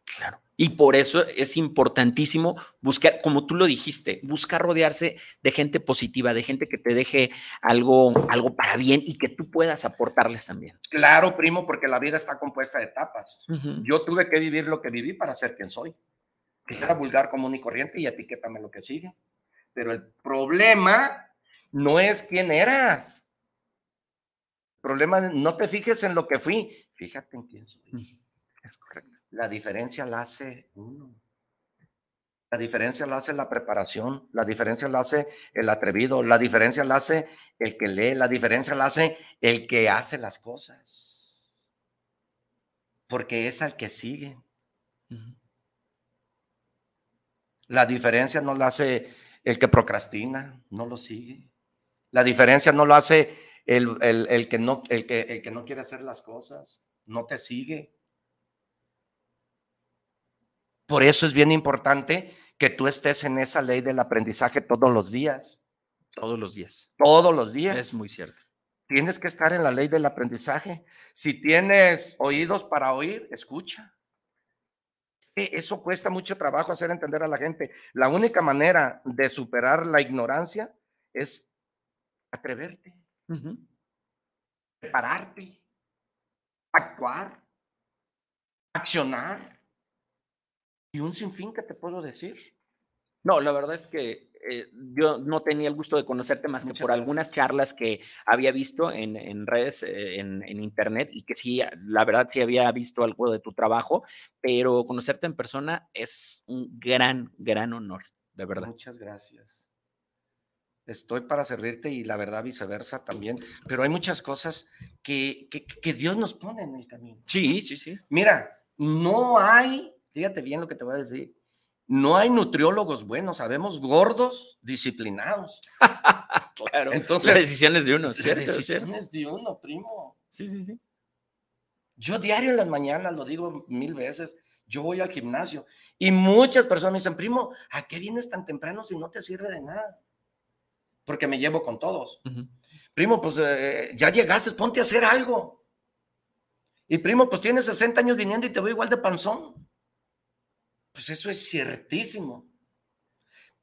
Claro. Y por eso es importantísimo buscar, como tú lo dijiste, buscar rodearse de gente positiva, de gente que te deje algo, algo para bien y que tú puedas aportarles también. Claro, primo, porque la vida está compuesta de etapas. Yo tuve que vivir lo que viví para ser quien soy. Que era vulgar, común y corriente y etiquétame lo que sigue. Pero el problema no es quién eras. El problema no te fijes en lo que fui, fíjate en quién soy. Es correcto. La diferencia la hace uno. La diferencia la hace la preparación, la diferencia la hace el atrevido, la diferencia la hace el que lee, la diferencia la hace el que hace las cosas. Porque es al que sigue. La diferencia no la hace el que procrastina no lo sigue. La diferencia no lo hace el, que no, el, que, el que no quiere hacer las cosas, no te sigue. Por eso es bien importante que tú estés en esa ley del aprendizaje todos los días. Todos los días. Todos los días. Es muy cierto. Tienes que estar en la ley del aprendizaje. Si tienes oídos para oír, escucha eso cuesta mucho trabajo hacer entender a la gente. La única manera de superar la ignorancia es atreverte, prepararte, actuar, accionar. Y un sinfín que te puedo decir. No, la verdad es que eh, yo no tenía el gusto de conocerte más que por gracias. algunas charlas que había visto en, en redes, eh, en, en internet, y que sí, la verdad sí había visto algo de tu trabajo, pero conocerte en persona es un gran, gran honor, de verdad. Muchas gracias. Estoy para servirte y la verdad viceversa también, pero hay muchas cosas que, que, que Dios nos pone en el camino. Sí, sí, sí. Mira, no hay, fíjate bien lo que te voy a decir, no hay nutriólogos buenos, sabemos gordos disciplinados. Claro. Entonces, las decisiones de uno, Las ¿cierto? ¿Cierto? decisiones de uno, primo. Sí, sí, sí. Yo diario en las mañanas, lo digo mil veces, yo voy al gimnasio y muchas personas me dicen, primo, ¿a qué vienes tan temprano si no te sirve de nada? Porque me llevo con todos. Primo, pues eh, ya llegaste, ponte a hacer algo. Y primo, pues tienes 60 años viniendo y te veo igual de panzón. Pues eso es ciertísimo.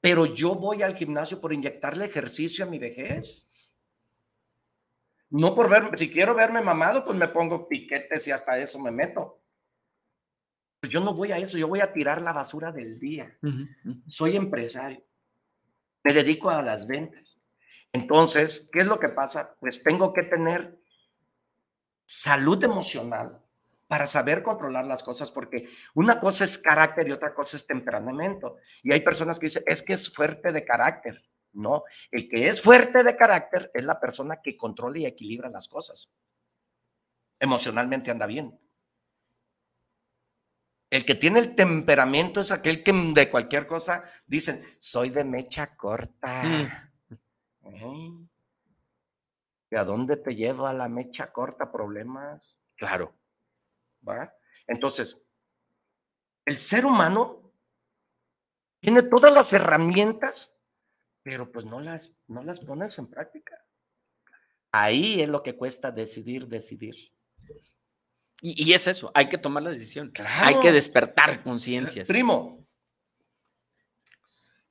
Pero yo voy al gimnasio por inyectarle ejercicio a mi vejez. No por verme, si quiero verme mamado, pues me pongo piquetes y hasta eso me meto. Pues yo no voy a eso, yo voy a tirar la basura del día soy empresario, me dedico a las ventas. Entonces, ¿qué es lo que pasa? Pues tengo que tener salud emocional para saber controlar las cosas, porque una cosa es carácter y otra cosa es temperamento. Y hay personas que dicen, es que es fuerte de carácter. No, el que es fuerte de carácter es la persona que controla y equilibra las cosas. Emocionalmente anda bien. El que tiene el temperamento es aquel que de cualquier cosa dicen, soy de mecha corta. ¿Eh? ¿Y a dónde te lleva la mecha corta? Problemas. Claro. ¿Va? Entonces, el ser humano tiene todas las herramientas, pero pues no las, no las pones en práctica. Ahí es lo que cuesta decidir, decidir. Y, y es eso, hay que tomar la decisión. Claro. Hay que despertar conciencias. Primo,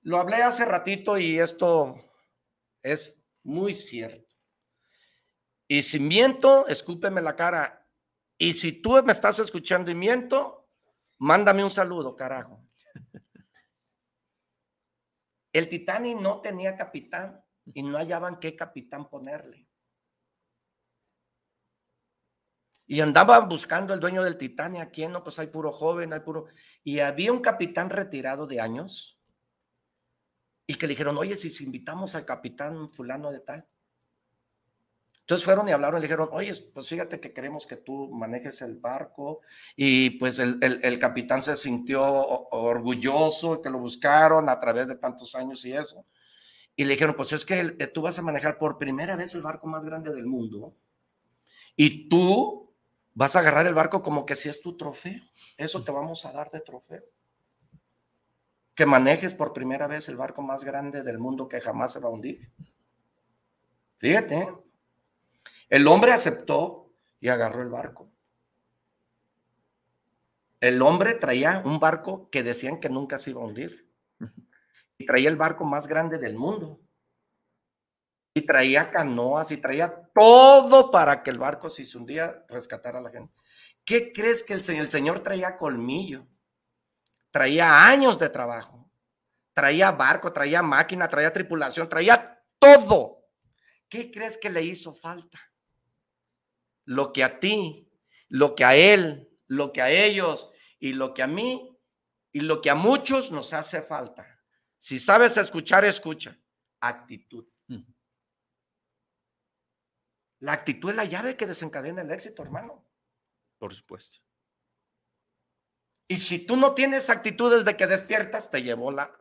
lo hablé hace ratito y esto es muy cierto. Y si miento, escúpeme la cara. Y si tú me estás escuchando y miento, mándame un saludo, carajo. El Titanic no tenía capitán y no hallaban qué capitán ponerle. Y andaban buscando el dueño del Titanic, ¿a quién? No, pues hay puro joven, hay puro... Y había un capitán retirado de años y que le dijeron, oye, si invitamos al capitán fulano de tal. Entonces fueron y hablaron y dijeron, oye, pues fíjate que queremos que tú manejes el barco. Y pues el, el- capitán se sintió orgulloso que lo buscaron a través de tantos años y eso. Y le dijeron, pues es que el- tú vas a manejar por primera vez el barco más grande del mundo. Y tú vas a agarrar el barco como que si es tu trofeo. Eso te vamos a dar de trofeo. Que manejes por primera vez el barco más grande del mundo que jamás se va a hundir. Fíjate, ¿eh? El hombre aceptó y agarró el barco. El hombre traía un barco que decían que nunca se iba a hundir. Y traía el barco más grande del mundo. Y traía canoas y traía todo para que el barco, si se hundía, rescatara a la gente. ¿Qué crees que el, el señor traía colmillo? Traía años de trabajo. Traía barco, traía máquina, traía tripulación, traía todo. ¿Qué crees que le hizo falta? Lo que a ti, lo que a él, lo que a ellos y lo que a mí y lo que a muchos nos hace falta. Si sabes escuchar, escucha. Actitud. La actitud es la llave que desencadena el éxito, hermano. Por supuesto. Y si tú no tienes actitud desde que despiertas, te llevó la...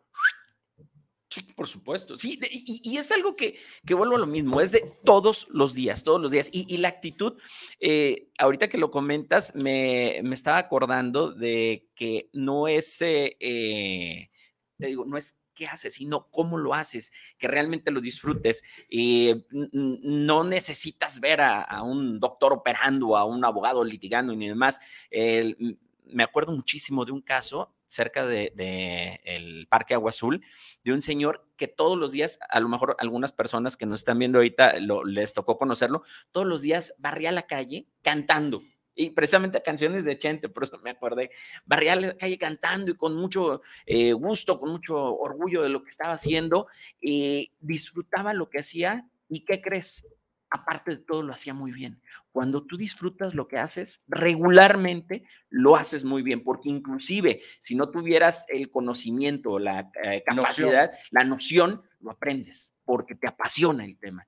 Sí, por supuesto. Sí, y, es algo que, que vuelvo a lo mismo, es de todos los días, todos los días. Y, la actitud, eh, ahorita que lo comentas, me, me estaba acordando de que no es, eh, eh, te digo, no es qué haces, sino cómo lo haces, que realmente lo disfrutes. Y no necesitas ver a, a un doctor operando, a un abogado litigando ni demás. Me acuerdo muchísimo de un caso cerca de, de el Parque Agua Azul, de un señor que todos los días, a lo mejor algunas personas que nos están viendo ahorita lo- les tocó conocerlo, todos los días barría la calle cantando Y precisamente canciones de Chente, por eso me acordé. Barría la calle cantando y con mucho eh, gusto, con mucho orgullo de lo que estaba haciendo. eh, disfrutaba lo que hacía. ¿Y qué crees? Aparte de todo, lo hacía muy bien. Cuando tú disfrutas lo que haces, regularmente lo haces muy bien, porque inclusive si no tuvieras el conocimiento, la eh, capacidad, la noción, lo aprendes, porque te apasiona el tema.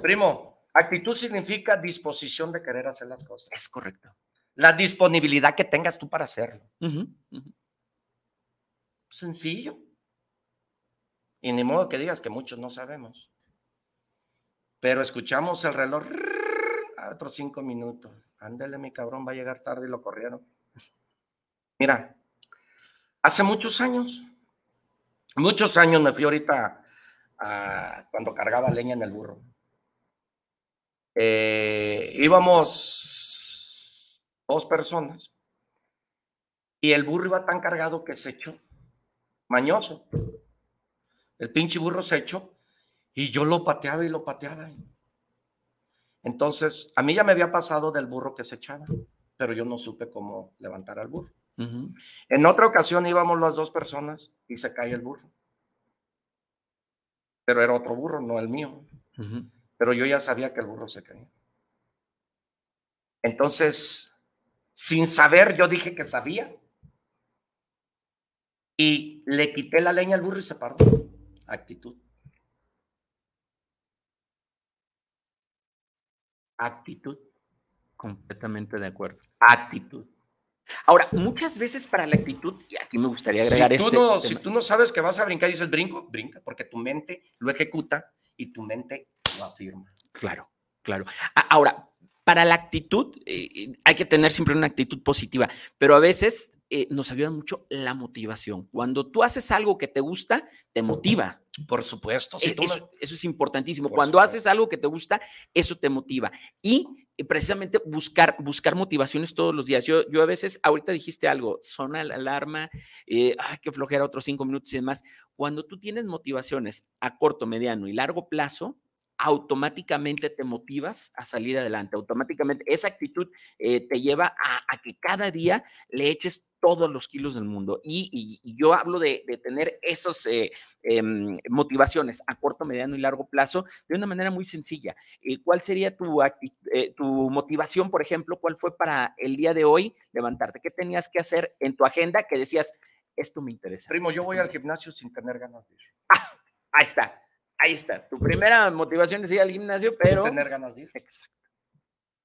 Primo, actitud significa disposición de querer hacer las cosas. Es correcto. La disponibilidad que tengas tú para hacerlo. Sencillo. Y ni modo que digas que muchos no sabemos. Pero escuchamos el reloj. Otros cinco minutos. Ándele, mi cabrón, va a llegar tarde y lo corrieron. Mira, hace muchos años, muchos años me fui ahorita cuando cargaba leña en el burro. Eh, íbamos dos personas y el burro iba tan cargado que se echó, mañoso. El pinche burro se echó y yo lo pateaba y lo pateaba. Entonces, a mí ya me había pasado del burro que se echaba, pero yo no supe cómo levantar al burro. En otra ocasión íbamos las dos personas y se cae el burro. Pero era otro burro, no el mío. Pero yo ya sabía que el burro se caía. Entonces, sin saber, yo dije que sabía. Y le quité la leña al burro y se paró. Actitud. Actitud. Completamente de acuerdo. Actitud. Ahora, muchas veces para la actitud, y aquí me gustaría agregar si, tú este no, si tú no sabes que vas a brincar y dices brinco, brinca, porque tu mente lo ejecuta y tu mente lo afirma. Claro, claro. A- Ahora, para la actitud, eh, hay que tener siempre una actitud positiva, pero a veces eh, nos ayuda mucho la motivación. Cuando tú haces algo que te gusta, te motiva. Por supuesto, si no- eso, es importantísimo. Por Cuando supuesto. haces algo que te gusta, eso te motiva. Y eh, precisamente buscar, buscar motivaciones todos los días. Yo, yo a veces, ahorita dijiste algo, suena la alarma, eh, ay, qué flojera, otros cinco minutos y demás. Cuando tú tienes motivaciones a corto, mediano y largo plazo, automáticamente te motivas a salir adelante. Automáticamente esa actitud eh, te lleva a, a que cada día le eches todos los kilos del mundo. Y, y- y yo hablo de, de tener esas motivaciones a corto, mediano y largo plazo de una manera muy sencilla. Eh, ¿Cuál sería tu, eh, tu motivación, por ejemplo? ¿Cuál fue para el día de hoy levantarte? ¿Qué tenías que hacer en tu agenda que decías, esto me interesa? Primo, yo voy al gimnasio sin tener ganas de ir. Ahí está, ahí está. Tu primera motivación es ir al gimnasio, pero... Tener ganas de ir. Exacto.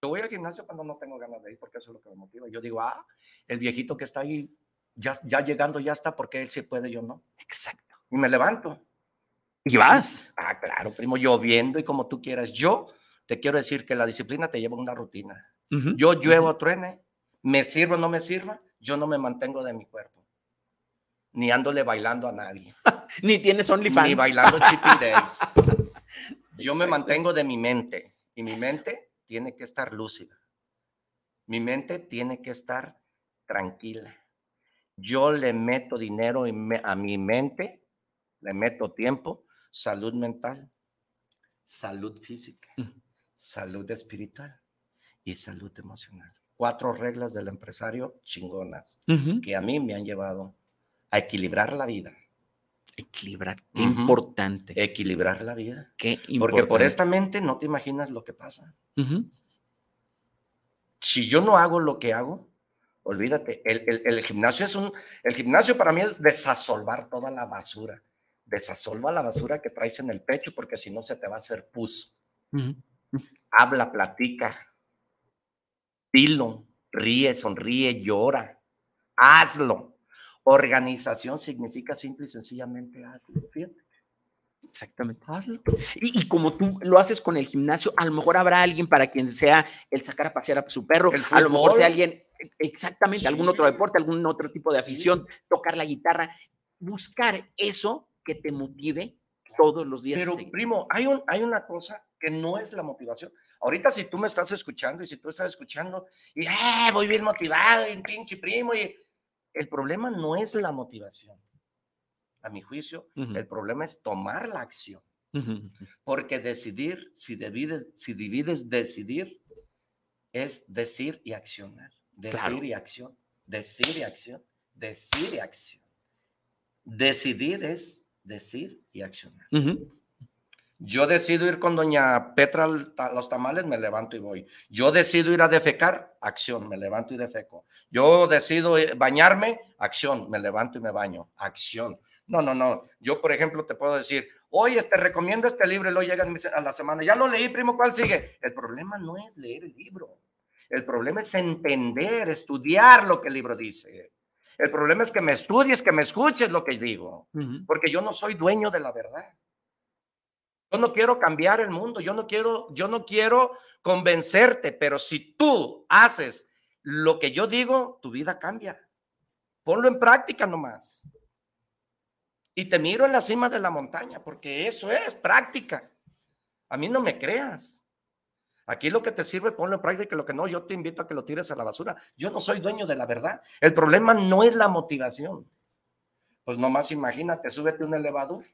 Yo voy al gimnasio cuando no tengo ganas de ir, porque eso es lo que me motiva. Yo digo, ah, el viejito que está ahí, ya, ya llegando, ya está, porque él sí puede, yo no. Exacto. Y me levanto. Y vas. Ah, claro, primo, lloviendo y como tú quieras. Yo te quiero decir que la disciplina te lleva a una rutina. Yo lluevo, truene, me sirva o no me sirva, yo no me mantengo de mi cuerpo. Ni ándole bailando a nadie. Ni tienes OnlyFans. Ni bailando Chippy Days. Yo me mantengo de mi mente. Y mi Eso. mente tiene que estar lúcida. Mi mente tiene que estar tranquila. Yo le meto dinero y me- a mi mente, le meto tiempo, salud mental, salud física, salud espiritual y salud emocional. Cuatro reglas del empresario chingonas que a mí me han llevado a equilibrar la vida. Equilibrar. Qué importante. Equilibrar la vida. Qué Porque por importante. esta mente no te imaginas lo que pasa. Si yo no hago lo que hago, olvídate, el, el- el gimnasio es un, el gimnasio para mí es desasolvar toda la basura. Desasolva la basura que traes en el pecho porque si no se te va a hacer pus. Habla, platica, dilo, ríe, sonríe, llora, hazlo. Organización significa simple y sencillamente hazlo. Fíjate. Exactamente. Hazlo. Y, y como tú lo haces con el gimnasio, a lo mejor habrá alguien para quien sea el sacar a pasear a su perro, a lo mejor sea alguien, exactamente, algún otro deporte, algún otro tipo de Sí. afición, tocar la guitarra, buscar eso que te motive todos los días. Pero, primo, hay, un, hay una cosa que no es la motivación. Ahorita, si tú me estás escuchando y si tú estás escuchando y ¡eh! voy bien motivado y pinche primo, y el problema no es la motivación. A mi juicio, el problema es tomar la acción. Porque decidir, si divides, si divides decidir es decir y accionar. Decir Claro. y acción. Decir y acción. Decir y acción. Decidir es decir y accionar. Yo decido ir con doña Petra a los tamales, me levanto y voy. Yo decido ir a defecar, acción, me levanto y defeco. Yo decido eh, bañarme, acción, me levanto y me baño, acción. No, no, no. Yo, por ejemplo, te puedo decir, oye, te recomiendo este libro y luego llegan a la semana. Ya lo leí, primo, ¿cuál sigue? El problema no es leer el libro. El problema es entender, estudiar lo que el libro dice. El problema es que me estudies, que me escuches lo que digo porque yo no soy dueño de la verdad. Yo no quiero cambiar el mundo, yo no quiero, yo no quiero convencerte, pero si tú haces lo que yo digo, tu vida cambia. Ponlo en práctica nomás. Y te miro en la cima de la montaña, porque eso es práctica. A mí no me creas. Aquí lo que te sirve, ponlo en práctica, lo que no, yo te invito a que lo tires a la basura. Yo no soy dueño de la verdad. El problema no es la motivación. Pues nomás imagínate, súbete un elevador,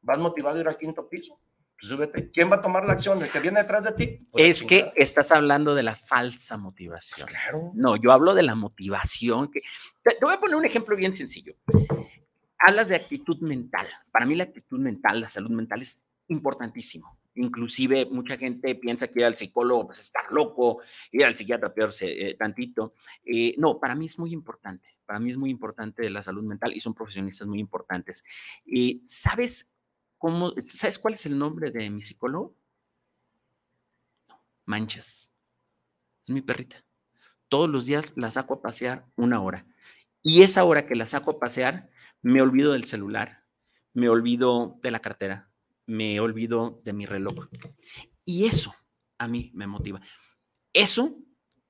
vas motivado a ir al quinto piso, súbete. ¿Quién va a tomar la acción? ¿El que viene detrás de ti? Pues Es que estás hablando de la falsa Pues motivación. claro. No, yo hablo de la motivación. Que... Te, te voy a poner un ejemplo bien sencillo. Hablas de actitud mental. Para mí la actitud mental, la salud mental es importantísimo. Inclusive mucha gente piensa que ir al psicólogo pues estar loco, ir al psiquiatra peor eh, tantito. Eh, no, para mí es muy importante. Para mí es muy importante la salud mental y son profesionistas muy importantes. Eh, ¿Sabes ¿Sabes cuál es el nombre de mi psicólogo? Manchas. Es mi perrita. Todos los días la saco a pasear una hora. Y esa hora que la saco a pasear, me olvido del celular, me olvido de la cartera, me olvido de mi reloj. Y eso a mí me motiva. Eso,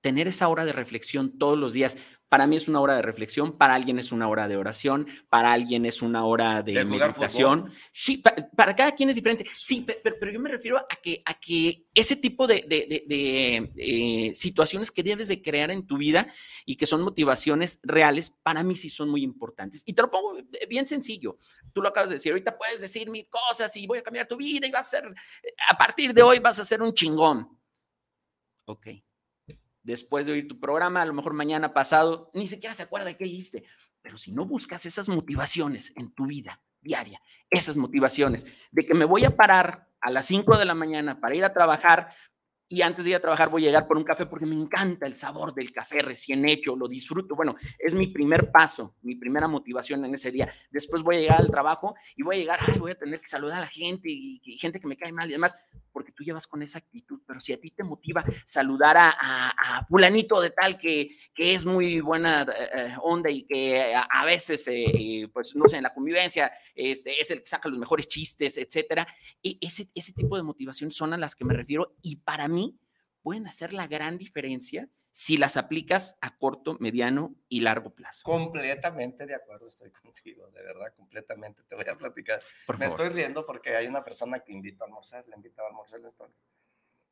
tener esa hora de reflexión todos los días, para mí es una hora de reflexión, para alguien es una hora de oración, para alguien es una hora de, meditación. Sí, pa- para, cada quien es diferente. Sí, pe- pero, pero yo me refiero a que, a que ese tipo de, de- de- eh, situaciones que debes de crear en tu vida y que son motivaciones reales, para mí sí son muy importantes. Y te lo pongo eh, bien sencillo. Tú lo acabas de decir, ahorita puedes decir mil cosas y voy a cambiar tu vida y vas a ser, a partir de hoy vas a ser un chingón. Ok. Después de oír tu programa, a lo mejor mañana pasado, ni siquiera se acuerda de qué hiciste. Pero si no buscas esas motivaciones en tu vida diaria, esas motivaciones de que me voy a parar a las 5 de la mañana para ir a trabajar y antes de ir a trabajar voy a llegar por un café porque me encanta el sabor del café recién hecho, lo disfruto. Bueno, es mi primer paso, mi primera motivación en ese día. Después voy a llegar al trabajo y voy a llegar, ay, voy a tener que saludar a la gente y, y gente que me cae mal y demás, porque tú llevas con esa actitud. Pero si a ti te motiva saludar a, a, a de tal que, que es muy buena eh, onda y que a, veces, eh, pues no sé, en la convivencia este, es el que saca los mejores chistes, etcétera. E- ese, ese tipo de motivación son a las que me refiero y para mí pueden hacer la gran diferencia si las aplicas a corto, mediano y largo plazo. Completamente de acuerdo, estoy contigo, de verdad, completamente. Te voy a platicar. Por Me favor. estoy riendo porque hay una persona que invito a almorzar, le invito a almorzar. entonces.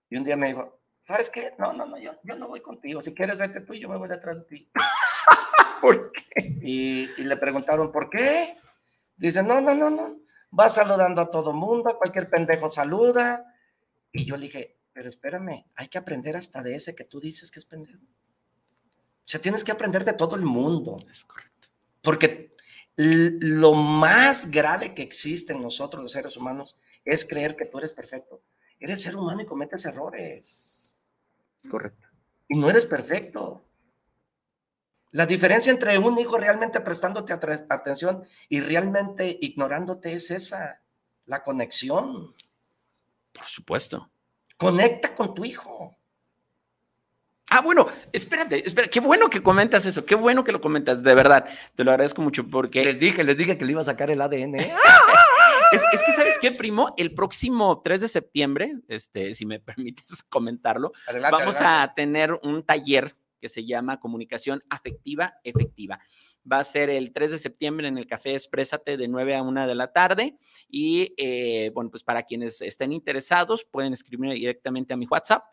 Y un día me dijo, ¿sabes qué? No, no, no, yo, yo no voy contigo. Si quieres, vete tú y yo me voy detrás de ti. ¿Por qué? Y, y le preguntaron, ¿por qué? Dice, no, no, no, no. Va saludando a todo mundo, a cualquier pendejo saluda. Y yo le dije, pero espérame, hay que aprender hasta de ese que tú dices que es pendejo. O sea, tienes que aprender de todo el mundo. Es correcto. Porque lo más grave que existe en nosotros, los seres humanos, es creer que tú eres perfecto. Eres ser humano y cometes errores. Es correcto. Y no eres perfecto. La diferencia entre un hijo realmente prestándote atención y realmente ignorándote es esa, la conexión. Por supuesto. Conecta con tu hijo. Ah, bueno, espérate, espera, qué bueno que comentas eso, qué bueno que lo comentas, de verdad, te lo agradezco mucho porque Les dije, les dije que le iba a sacar el ADN. es, es que, ¿sabes qué, primo? El próximo 3 de septiembre, este, si me permites comentarlo, Adelante, vamos adelante. a tener un taller que se llama Comunicación Afectiva Efectiva. Va a ser el 3 de septiembre en el Café Exprésate de 9 a 1 de la tarde. Y eh, bueno, pues para quienes estén interesados, pueden escribirme directamente a mi WhatsApp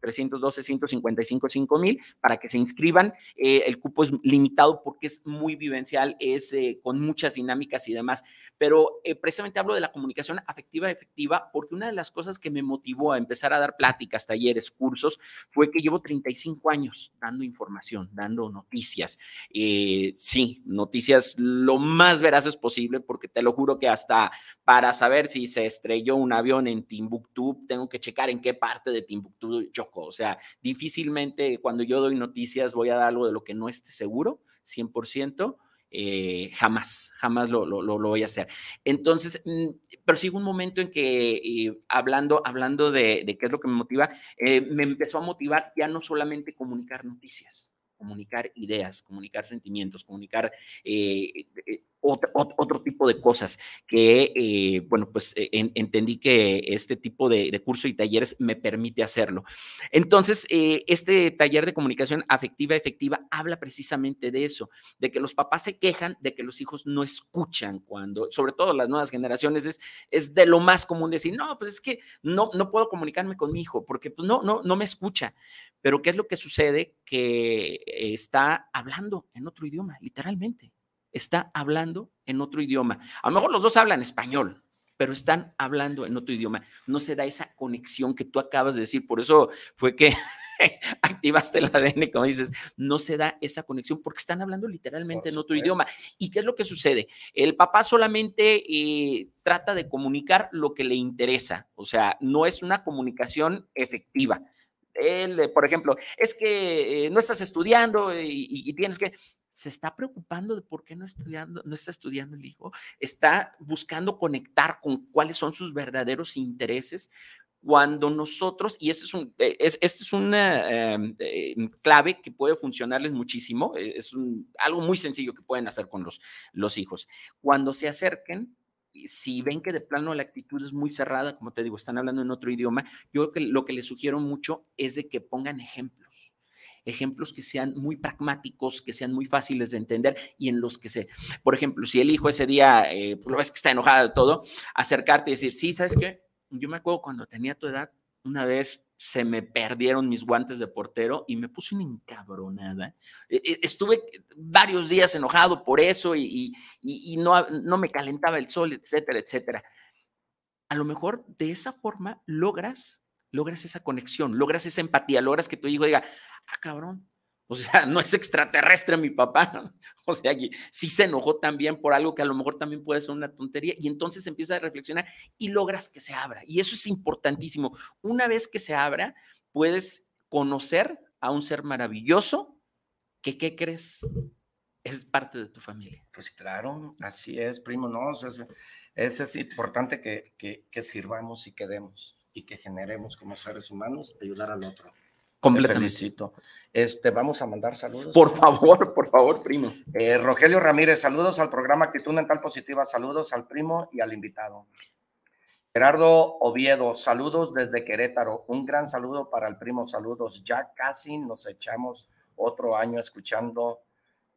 312-155-5000. 312-155 mil para que se inscriban. Eh, el cupo es limitado porque es muy vivencial, es eh, con muchas dinámicas y demás, pero eh, precisamente hablo de la comunicación afectiva efectiva porque una de las cosas que me motivó a empezar a dar pláticas, talleres, cursos, fue que llevo 35 años dando información, dando noticias. sí, noticias lo más veraces posible porque te lo juro que hasta para saber si se estrelló un avión en Timbuktu, tengo que checar en qué parte de Timbuktu yo o sea, difícilmente cuando yo doy noticias voy a dar algo de lo que no esté seguro, 100%. Eh, jamás, jamás lo, lo, voy a hacer. Entonces, mm, persigo un momento en que eh, hablando, hablando de, qué es lo que me motiva, eh, me empezó a motivar ya no solamente comunicar noticias, comunicar ideas, comunicar sentimientos, comunicar otro, tipo de cosas que, eh, bueno, pues eh, entendí que este tipo de, curso y talleres me permite hacerlo. Entonces, eh, este taller de comunicación afectiva efectiva habla precisamente de eso, de que los papás se quejan de que los hijos no escuchan cuando, sobre todo las nuevas generaciones, es, es de lo más común decir, no, pues es que no, no puedo comunicarme con mi hijo porque pues, no, no, no me escucha. Pero ¿qué es lo que sucede? Que está hablando en otro idioma, literalmente está hablando en otro idioma. A lo mejor los dos hablan español, pero están hablando en otro idioma. No se da esa conexión que tú acabas de decir. Por eso fue que activaste el ADN, como dices. No se da esa conexión porque están hablando literalmente en otro idioma. ¿Y qué es lo que sucede? El papá solamente eh, trata de comunicar lo que le interesa. O sea, no es una comunicación efectiva. Él, por ejemplo, es que eh, no estás estudiando y, tienes que, se está preocupando de por qué no, está estudiando el hijo, está buscando conectar con cuáles son sus verdaderos intereses. Cuando nosotros, y es, un, eh, es, este es una em, eh, clave que puede funcionarles muchísimo, eh, es algo muy sencillo que pueden hacer con los, los hijos. Cuando se acerquen, si ven que de plano la actitud es muy cerrada, como te digo, están hablando en otro idioma, yo que, lo que les sugiero mucho es de que pongan ejemplos ejemplos que sean muy pragmáticos, que sean muy fáciles de entender y en los que se, por ejemplo, si el hijo ese día, eh, pues lo ves que está enojado de todo, acercarte y decir, sí, ¿sabes qué? Yo me acuerdo cuando tenía tu edad, una vez se me perdieron mis guantes de portero y me puse una encabronada. E, e, estuve varios días enojado por eso y, y, no, no me calentaba el sol, etcétera, etcétera. A lo mejor de esa forma logras, logras esa conexión, logras esa empatía, logras que tu hijo diga, ah, cabrón. O sea, no es extraterrestre mi papá. O sea, sí se enojó también por algo que a lo mejor también puede ser una tontería. Y entonces empieza a reflexionar y logras que se abra. Y eso es importantísimo. Una vez que se abra, puedes conocer a un ser maravilloso que, ¿qué crees? Es parte de tu familia. Pues claro, así es, primo. No, es, es, importante que, que, que sirvamos y que demos y que generemos como seres humanos ayudar al otro. Completamente. felicito. Este, vamos a mandar saludos. Por favor, por favor, primo. Eh, Rogelio Ramírez, saludos al programa Actitud Mental Positiva, saludos al primo y al invitado. Gerardo Oviedo, saludos desde Querétaro. Un gran saludo para el primo, saludos. Ya casi nos echamos otro año escuchando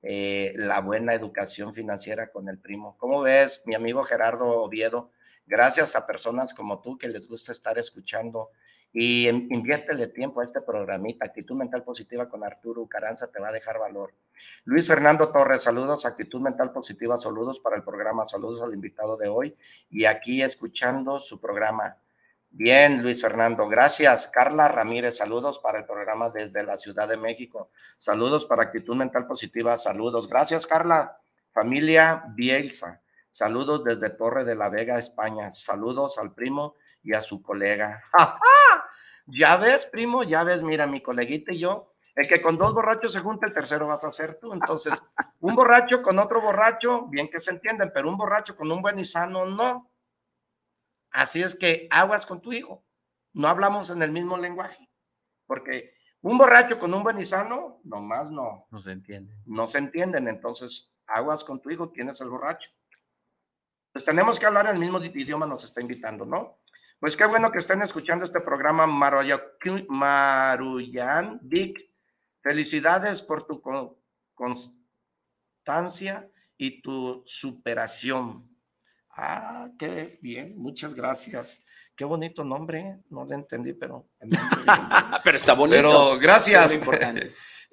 eh, la buena educación financiera con el primo. ¿Cómo ves, mi amigo Gerardo Oviedo? Gracias a personas como tú que les gusta estar escuchando y inviértele tiempo a este programita. Actitud Mental Positiva con Arturo Caranza te va a dejar valor. Luis Fernando Torres, saludos. Actitud Mental Positiva, saludos para el programa. Saludos al invitado de hoy. Y aquí escuchando su programa. Bien, Luis Fernando, gracias. Carla Ramírez, saludos para el programa desde la Ciudad de México. Saludos para Actitud Mental Positiva, saludos. Gracias, Carla. Familia Bielsa, saludos desde Torre de la Vega, España. Saludos al primo y a su colega. Ya ves, primo, ya ves, mira, mi coleguita y yo, el que con dos borrachos se junta, el tercero vas a ser tú. Entonces, un borracho con otro borracho, bien que se entienden, pero un borracho con un buen y sano, no. Así es que aguas con tu hijo. No hablamos en el mismo lenguaje, porque un borracho con un buen y sano, nomás no. No se entienden. No se entienden, entonces aguas con tu higo, ¿quién es el borracho? Pues tenemos que hablar en el mismo idioma, nos está invitando, ¿no? Pues qué bueno que estén escuchando este programa Maruyan Dick. Felicidades por tu constancia y tu superación. Ah, qué bien, muchas gracias. Qué bonito nombre, no lo entendí, pero... pero está bonito. Pero gracias.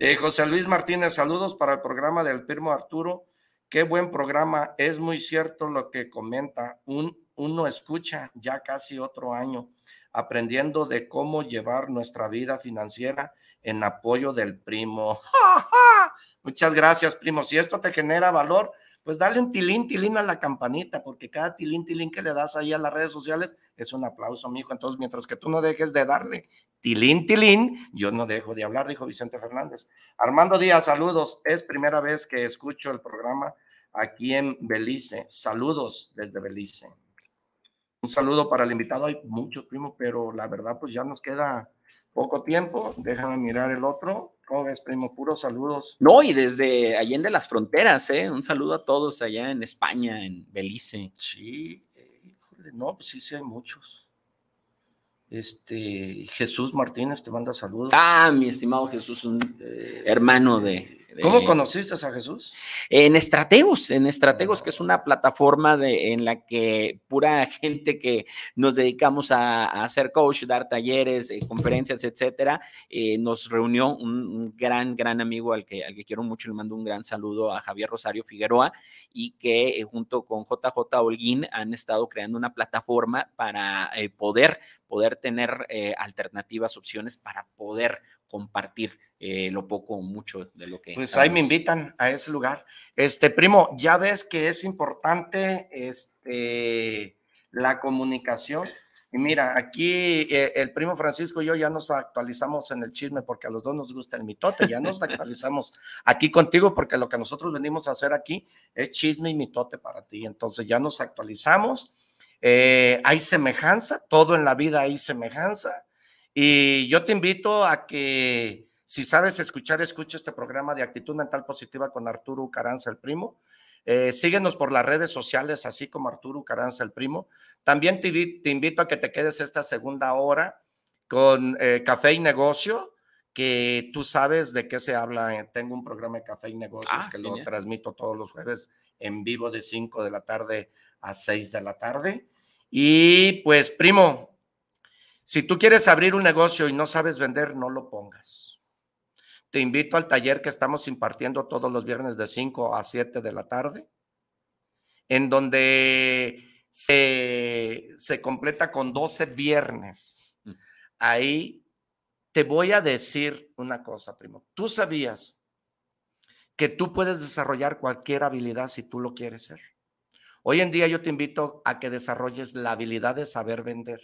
Eh, José Luis Martínez, saludos para el programa del primo Arturo. Qué buen programa, es muy cierto lo que comenta. Un, uno escucha ya casi otro año aprendiendo de cómo llevar nuestra vida financiera en apoyo del primo. Muchas gracias, primo. Si esto te genera valor, pues dale un tilín, tilín a la campanita, porque cada tilín, tilín que le das ahí a las redes sociales es un aplauso, mijo. Entonces, mientras que tú no dejes de darle tilín, tilín, yo no dejo de hablar, dijo Vicente Fernández. Armando Díaz, saludos. Es primera vez que escucho el programa aquí en Belice. Saludos desde Belice. Un saludo para el invitado. Hay muchos primos, pero la verdad, pues ya nos queda poco tiempo. Déjame mirar el otro. ¿Cómo ves, primo? Puros saludos. No, y desde Allende las Fronteras, ¿eh? Un saludo a todos allá en España, en Belice. Sí, no, pues sí, sí hay muchos. Este, Jesús Martínez te manda saludos. Ah, mi estimado Jesús, un eh, hermano de, ¿Cómo conociste a Jesús? En Estrategos, en Estrategos, que es una plataforma de, en la que pura gente que nos dedicamos a, hacer coach, dar talleres, eh, conferencias, etcétera, eh, nos reunió un, gran, gran amigo al que, al que quiero mucho, le mando un gran saludo a Javier Rosario Figueroa y que eh, junto con JJ Holguín han estado creando una plataforma para poder, poder tener alternativas, opciones para poder compartir eh, lo poco o mucho de lo que. Pues ahí me invitan a ese lugar. Este primo, ya ves que es importante este, la comunicación. Y mira, aquí eh, el primo Francisco y yo ya nos actualizamos en el chisme porque a los dos nos gusta el mitote, ya nos actualizamos aquí contigo porque lo que nosotros venimos a hacer aquí es chisme y mitote para ti. Entonces ya nos actualizamos, eh, hay semejanza, todo en la vida hay semejanza y yo te invito a que, si sabes escuchar, escuche este programa de actitud mental positiva con Arturo Caranza, el primo. Eh, síguenos por las redes sociales, así como Arturo Caranza, el primo. También te, invito a que te quedes esta segunda hora con eh, Café y Negocio, que tú sabes de qué se habla. Eh, tengo un programa de Café y Negocios ah, que lo transmito todos los jueves en vivo de 5 de la tarde a 6 de la tarde. Y pues, primo, si tú quieres abrir un negocio y no sabes vender, no lo pongas. Te invito al taller que estamos impartiendo todos los viernes de 5 a 7 de la tarde, en donde se, se completa con 12 viernes. Mm. Ahí te voy a decir una cosa, primo. Tú sabías que tú puedes desarrollar cualquier habilidad si tú lo quieres ser. Hoy en día yo te invito a que desarrolles la habilidad de saber vender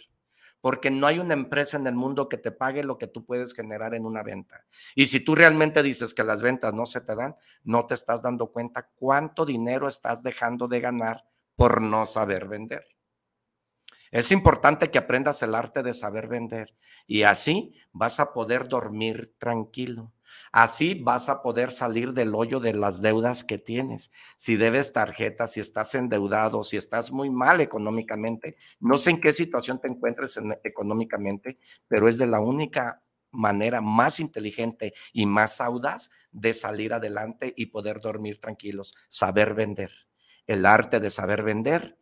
porque no hay una empresa en el mundo que te pague lo que tú puedes generar en una venta. Y si tú realmente dices que las ventas no se te dan, no te estás dando cuenta cuánto dinero estás dejando de ganar por no saber vender. Es importante que aprendas el arte de saber vender y así vas a poder dormir tranquilo. Así vas a poder salir del hoyo de las deudas que tienes. Si debes tarjetas, si estás endeudado, si estás muy mal económicamente, no sé en qué situación te encuentres económicamente, pero es de la única manera más inteligente y más audaz de salir adelante y poder dormir tranquilos, saber vender. El arte de saber vender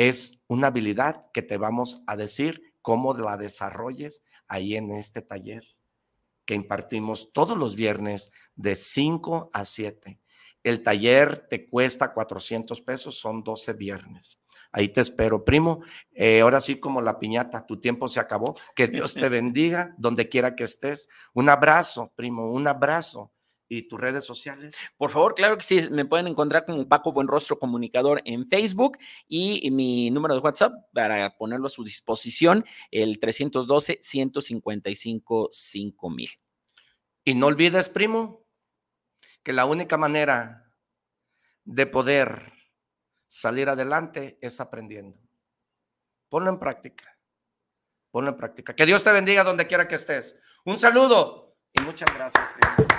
es una habilidad que te vamos a decir cómo la desarrolles ahí en este taller que impartimos todos los viernes de 5 a 7. El taller te cuesta 400 pesos, son 12 viernes. Ahí te espero, primo. Eh, ahora sí, como la piñata, tu tiempo se acabó. Que Dios te bendiga donde quiera que estés. Un abrazo, primo, un abrazo y tus redes sociales? Por favor, claro que sí, me pueden encontrar como Paco Buenrostro Comunicador en Facebook y mi número de WhatsApp para ponerlo a su disposición, el 312-155-5000. Y no olvides, primo, que la única manera de poder salir adelante es aprendiendo. Ponlo en práctica. Ponlo en práctica. Que Dios te bendiga donde quiera que estés. Un saludo y muchas gracias, primo.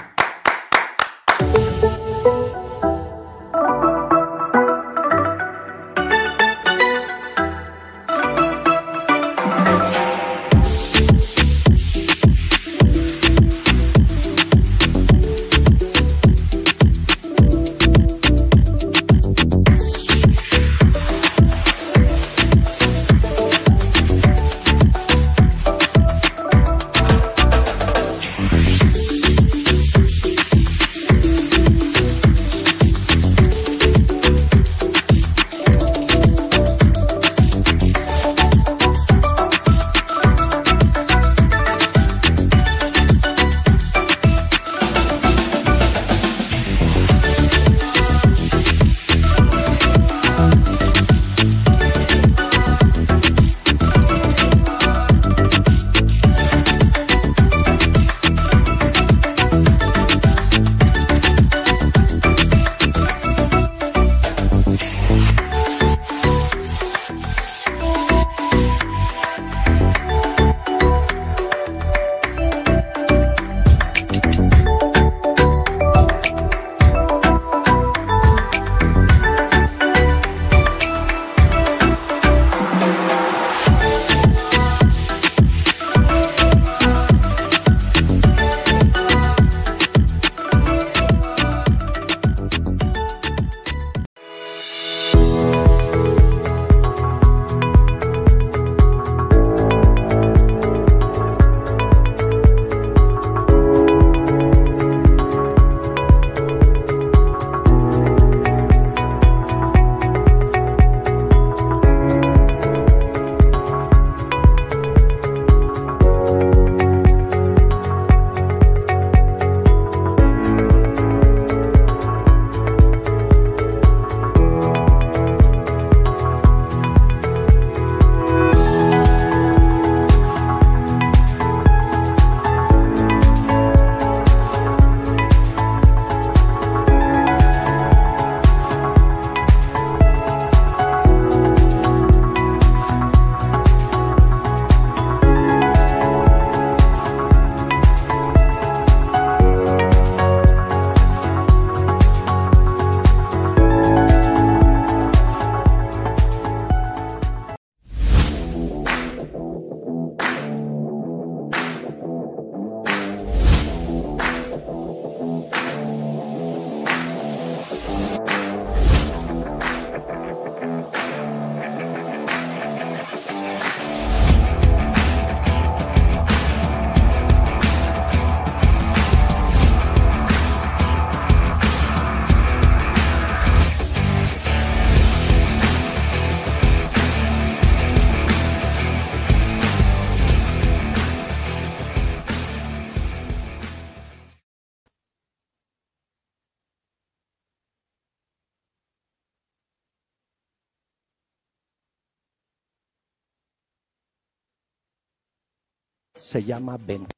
Llama venta.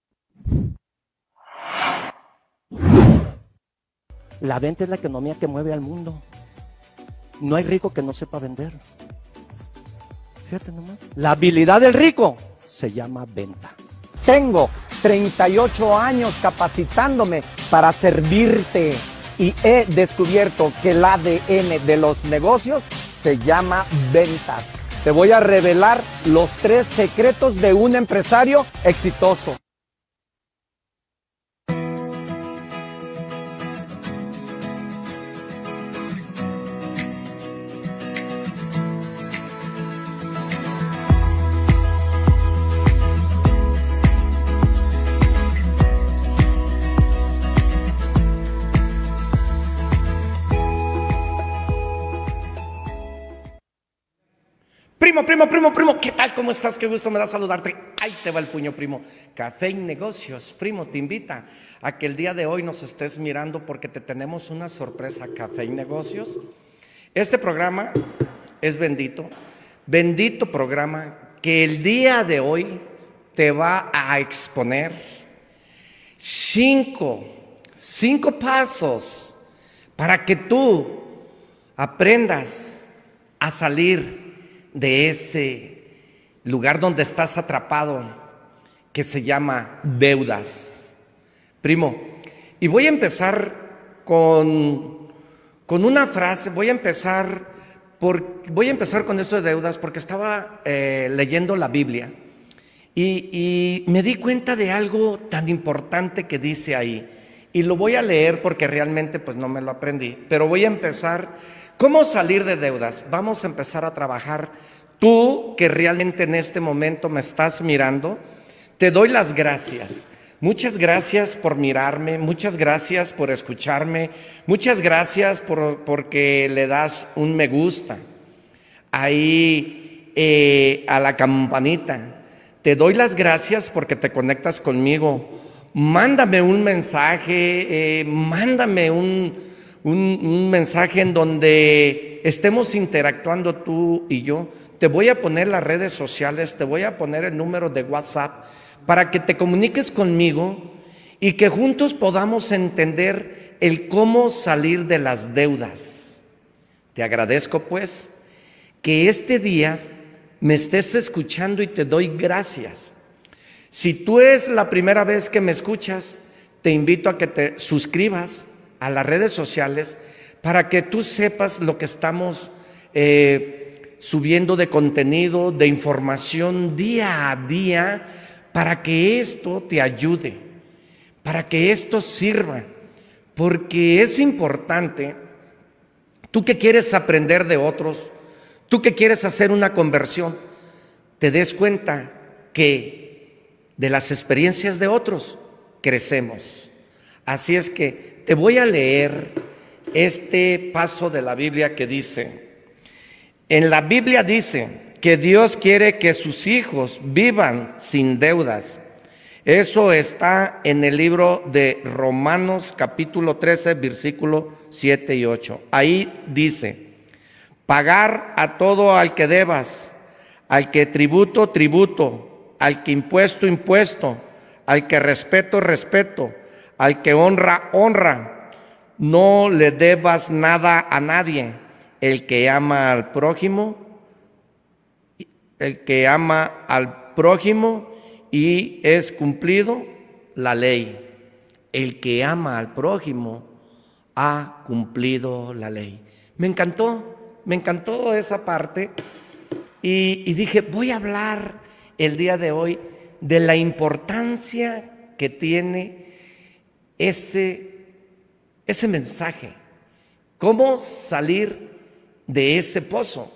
La venta es la economía que mueve al mundo. No hay rico que no sepa vender. Fíjate nomás. La habilidad del rico se llama venta. Tengo 38 años capacitándome para servirte y he descubierto que el ADN de los negocios se llama ventas. Te voy a revelar los tres secretos de un empresario exitoso. Primo, primo, primo, primo, ¿qué tal? ¿Cómo estás? Qué gusto me da saludarte. Ahí te va el puño, primo. Café y Negocios, primo, te invita a que el día de hoy nos estés mirando porque te tenemos una sorpresa, Café y Negocios. Este programa es bendito, bendito programa que el día de hoy te va a exponer cinco, cinco pasos para que tú aprendas a salir de ese lugar donde estás atrapado que se llama deudas. Primo, y voy a empezar con, con una frase, voy a empezar por, voy a empezar con esto de deudas porque estaba eh, leyendo la Biblia y, y me di cuenta de algo tan importante que dice ahí. Y lo voy a leer porque realmente pues no me lo aprendí, pero voy a empezar ¿Cómo salir de deudas? Vamos a empezar a trabajar. Tú que realmente en este momento me estás mirando, te doy las gracias. Muchas gracias por mirarme, muchas gracias por escucharme, muchas gracias por porque le das un me gusta ahí eh, a la campanita. Te doy las gracias porque te conectas conmigo. Mándame un mensaje, eh, mándame un, un, mensaje en donde estemos interactuando tú y yo. Te voy a poner las redes sociales, te voy a poner el número de WhatsApp para que te comuniques conmigo y que juntos podamos entender el cómo salir de las deudas. Te agradezco pues que este día me estés escuchando y te doy gracias. Si tú es la primera vez que me escuchas, te invito a que te suscribas a las redes sociales para que tú sepas lo que estamos eh, subiendo de contenido, de información día a día, para que esto te ayude, para que esto sirva, porque es importante, tú que quieres aprender de otros, tú que quieres hacer una conversión, te des cuenta que de las experiencias de otros crecemos. Así es que te voy a leer este paso de la Biblia que dice, en la Biblia dice que Dios quiere que sus hijos vivan sin deudas. Eso está en el libro de Romanos capítulo 13, versículo 7 y 8. Ahí dice, pagar a todo al que debas, al que tributo, tributo, al que impuesto, impuesto, al que respeto, respeto al que honra, honra. No le debas nada a nadie. El que ama al prójimo, el que ama al prójimo y es cumplido la ley. El que ama al prójimo ha cumplido la ley. Me encantó, me encantó esa parte y, y dije, voy a hablar el día de hoy de la importancia que tiene ese, ese mensaje. ¿Cómo salir de ese pozo?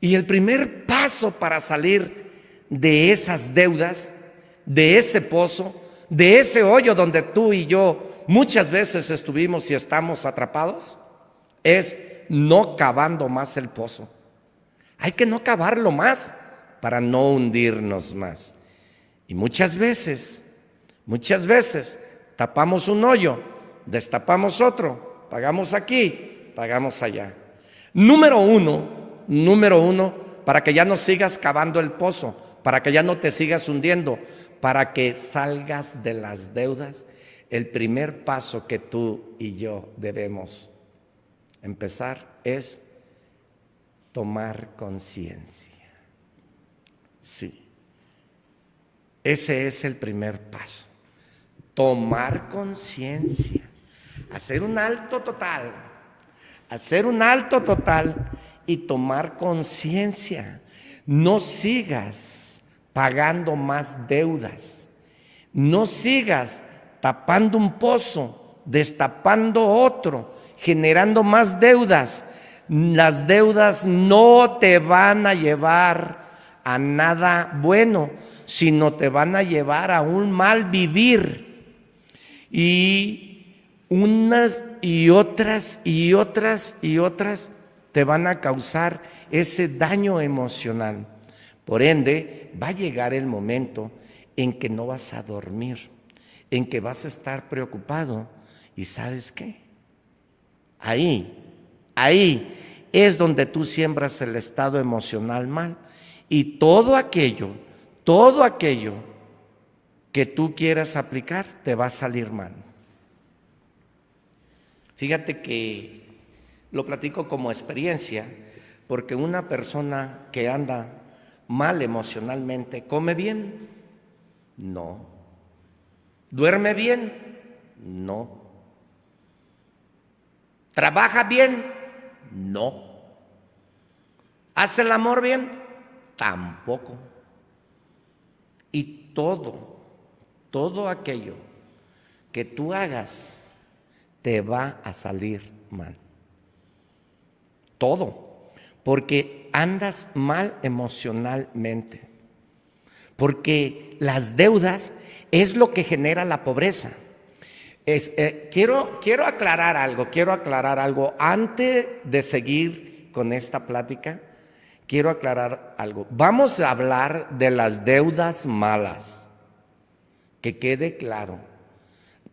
Y el primer paso para salir de esas deudas, de ese pozo, de ese hoyo donde tú y yo muchas veces estuvimos y estamos atrapados, es no cavando más el pozo. Hay que no cavarlo más para no hundirnos más. Y muchas veces, muchas veces Tapamos un hoyo, destapamos otro, pagamos aquí, pagamos allá. Número uno, número uno, para que ya no sigas cavando el pozo, para que ya no te sigas hundiendo, para que salgas de las deudas, el primer paso que tú y yo debemos empezar es tomar conciencia. Sí. Ese es el primer paso. Tomar conciencia. Hacer un alto total. Hacer un alto total y tomar conciencia. No sigas pagando más deudas. No sigas tapando un pozo, destapando otro, generando más deudas. Las deudas no te van a llevar a nada bueno, sino te van a llevar a un mal vivir. Y unas y otras y otras y otras te van a causar ese daño emocional. Por ende, va a llegar el momento en que no vas a dormir, en que vas a estar preocupado. ¿Y sabes qué? Ahí, ahí es donde tú siembras el estado emocional mal. Y todo aquello, todo aquello que tú quieras aplicar te va a salir mal. Fíjate que lo platico como experiencia, porque una persona que anda mal emocionalmente, ¿come bien? No. ¿Duerme bien? No. ¿Trabaja bien? No. ¿Hace el amor bien? Tampoco. Y todo, todo aquello que tú hagas te va a salir mal. Todo. Porque andas mal emocionalmente. Porque las deudas es lo que genera la pobreza. Eh, quiero, quiero aclarar algo, quiero aclarar algo. Antes de seguir con esta plática, quiero aclarar algo. Vamos a hablar de las deudas malas. Que quede claro.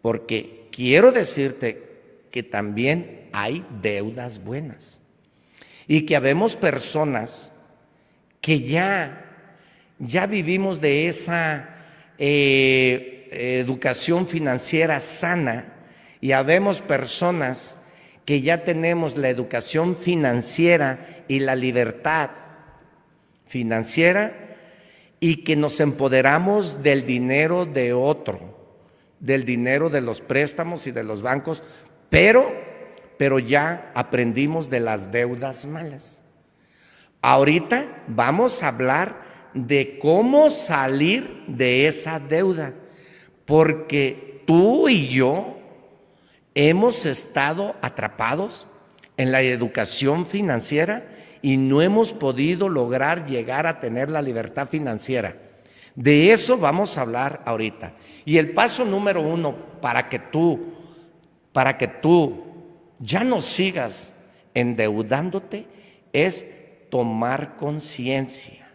Porque quiero decirte que también hay deudas buenas y que habemos personas que ya, ya vivimos de esa eh, educación financiera sana y habemos personas que ya tenemos la educación financiera y la libertad financiera y que nos empoderamos del dinero de otro, del dinero de los préstamos y de los bancos, pero pero ya aprendimos de las deudas malas. Ahorita vamos a hablar de cómo salir de esa deuda, porque tú y yo hemos estado atrapados en la educación financiera y no hemos podido lograr llegar a tener la libertad financiera. De eso vamos a hablar ahorita. Y el paso número uno para que tú, para que tú ya no sigas endeudándote, es tomar conciencia.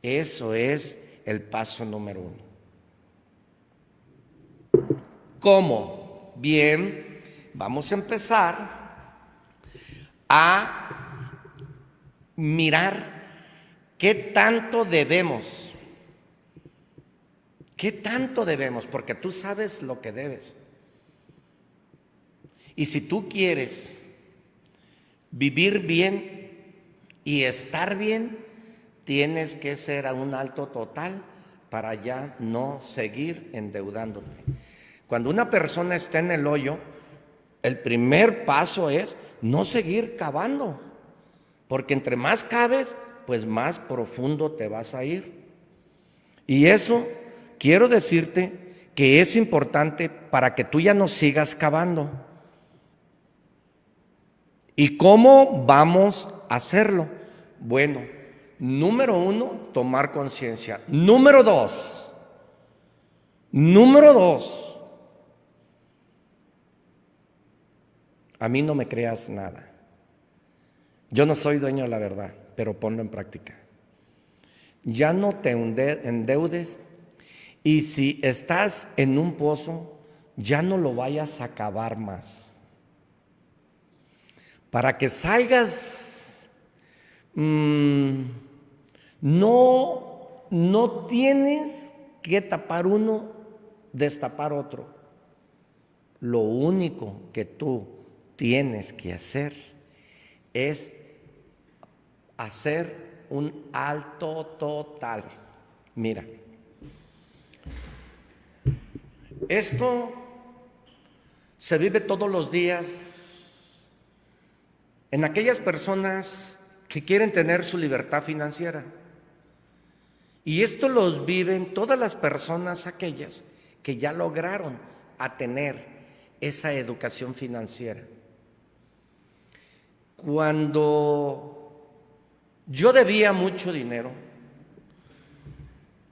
Eso es el paso número uno. ¿Cómo? Bien, vamos a empezar a mirar qué tanto debemos. ¿Qué tanto debemos? Porque tú sabes lo que debes. Y si tú quieres vivir bien y estar bien, tienes que ser a un alto total para ya no seguir endeudándote. Cuando una persona está en el hoyo, el primer paso es no seguir cavando, porque entre más cabes, pues más profundo te vas a ir. Y eso quiero decirte que es importante para que tú ya no sigas cavando. ¿Y cómo vamos a hacerlo? Bueno, número uno, tomar conciencia. Número dos, número dos, a mí no me creas nada. Yo no soy dueño de la verdad, pero ponlo en práctica. Ya no te endeudes y si estás en un pozo, ya no lo vayas a acabar más para que salgas, mm, no, no tienes que tapar uno, destapar otro. Lo único que tú tienes que hacer es hacer un alto total. Mira, esto se vive todos los días en aquellas personas que quieren tener su libertad financiera. Y esto los viven todas las personas aquellas que ya lograron a tener esa educación financiera. Cuando yo debía mucho dinero,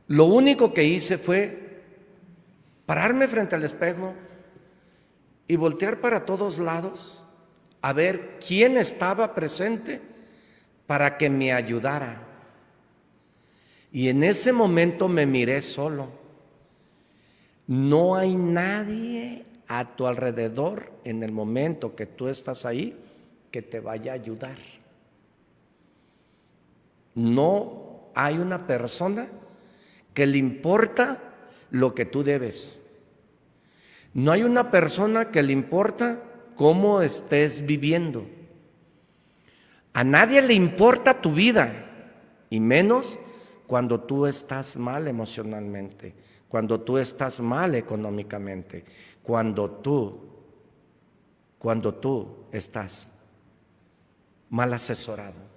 lo único que hice fue pararme frente al espejo y voltear para todos lados a ver quién estaba presente para que me ayudara. Y en ese momento me miré solo. No hay nadie a tu alrededor en el momento que tú estás ahí que te vaya a ayudar. No hay una persona que le importa lo que tú debes. No hay una persona que le importa cómo estés viviendo. A nadie le importa tu vida, y menos cuando tú estás mal emocionalmente, cuando tú estás mal económicamente, cuando tú, cuando tú estás mal asesorado.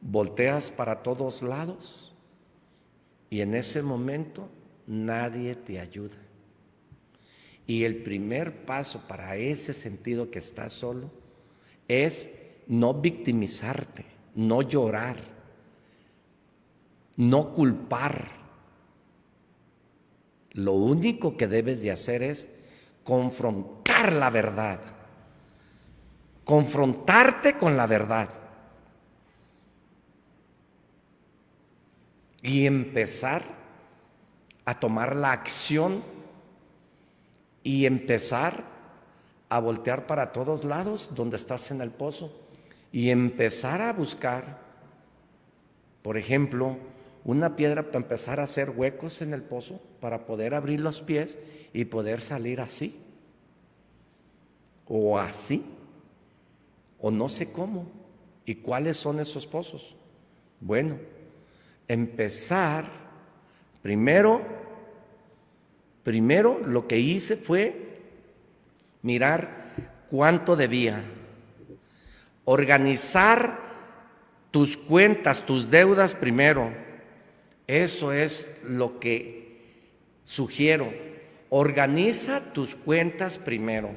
Volteas para todos lados y en ese momento nadie te ayuda. Y el primer paso para ese sentido que estás solo es no victimizarte, no llorar, no culpar. Lo único que debes de hacer es confrontar la verdad, confrontarte con la verdad y empezar a tomar la acción y empezar a voltear para todos lados donde estás en el pozo y empezar a buscar, por ejemplo, una piedra para empezar a hacer huecos en el pozo para poder abrir los pies y poder salir así o así o no sé cómo y cuáles son esos pozos. Bueno, empezar primero Primero lo que hice fue mirar cuánto debía, organizar tus cuentas, tus deudas primero. Eso es lo que sugiero. Organiza tus cuentas primero.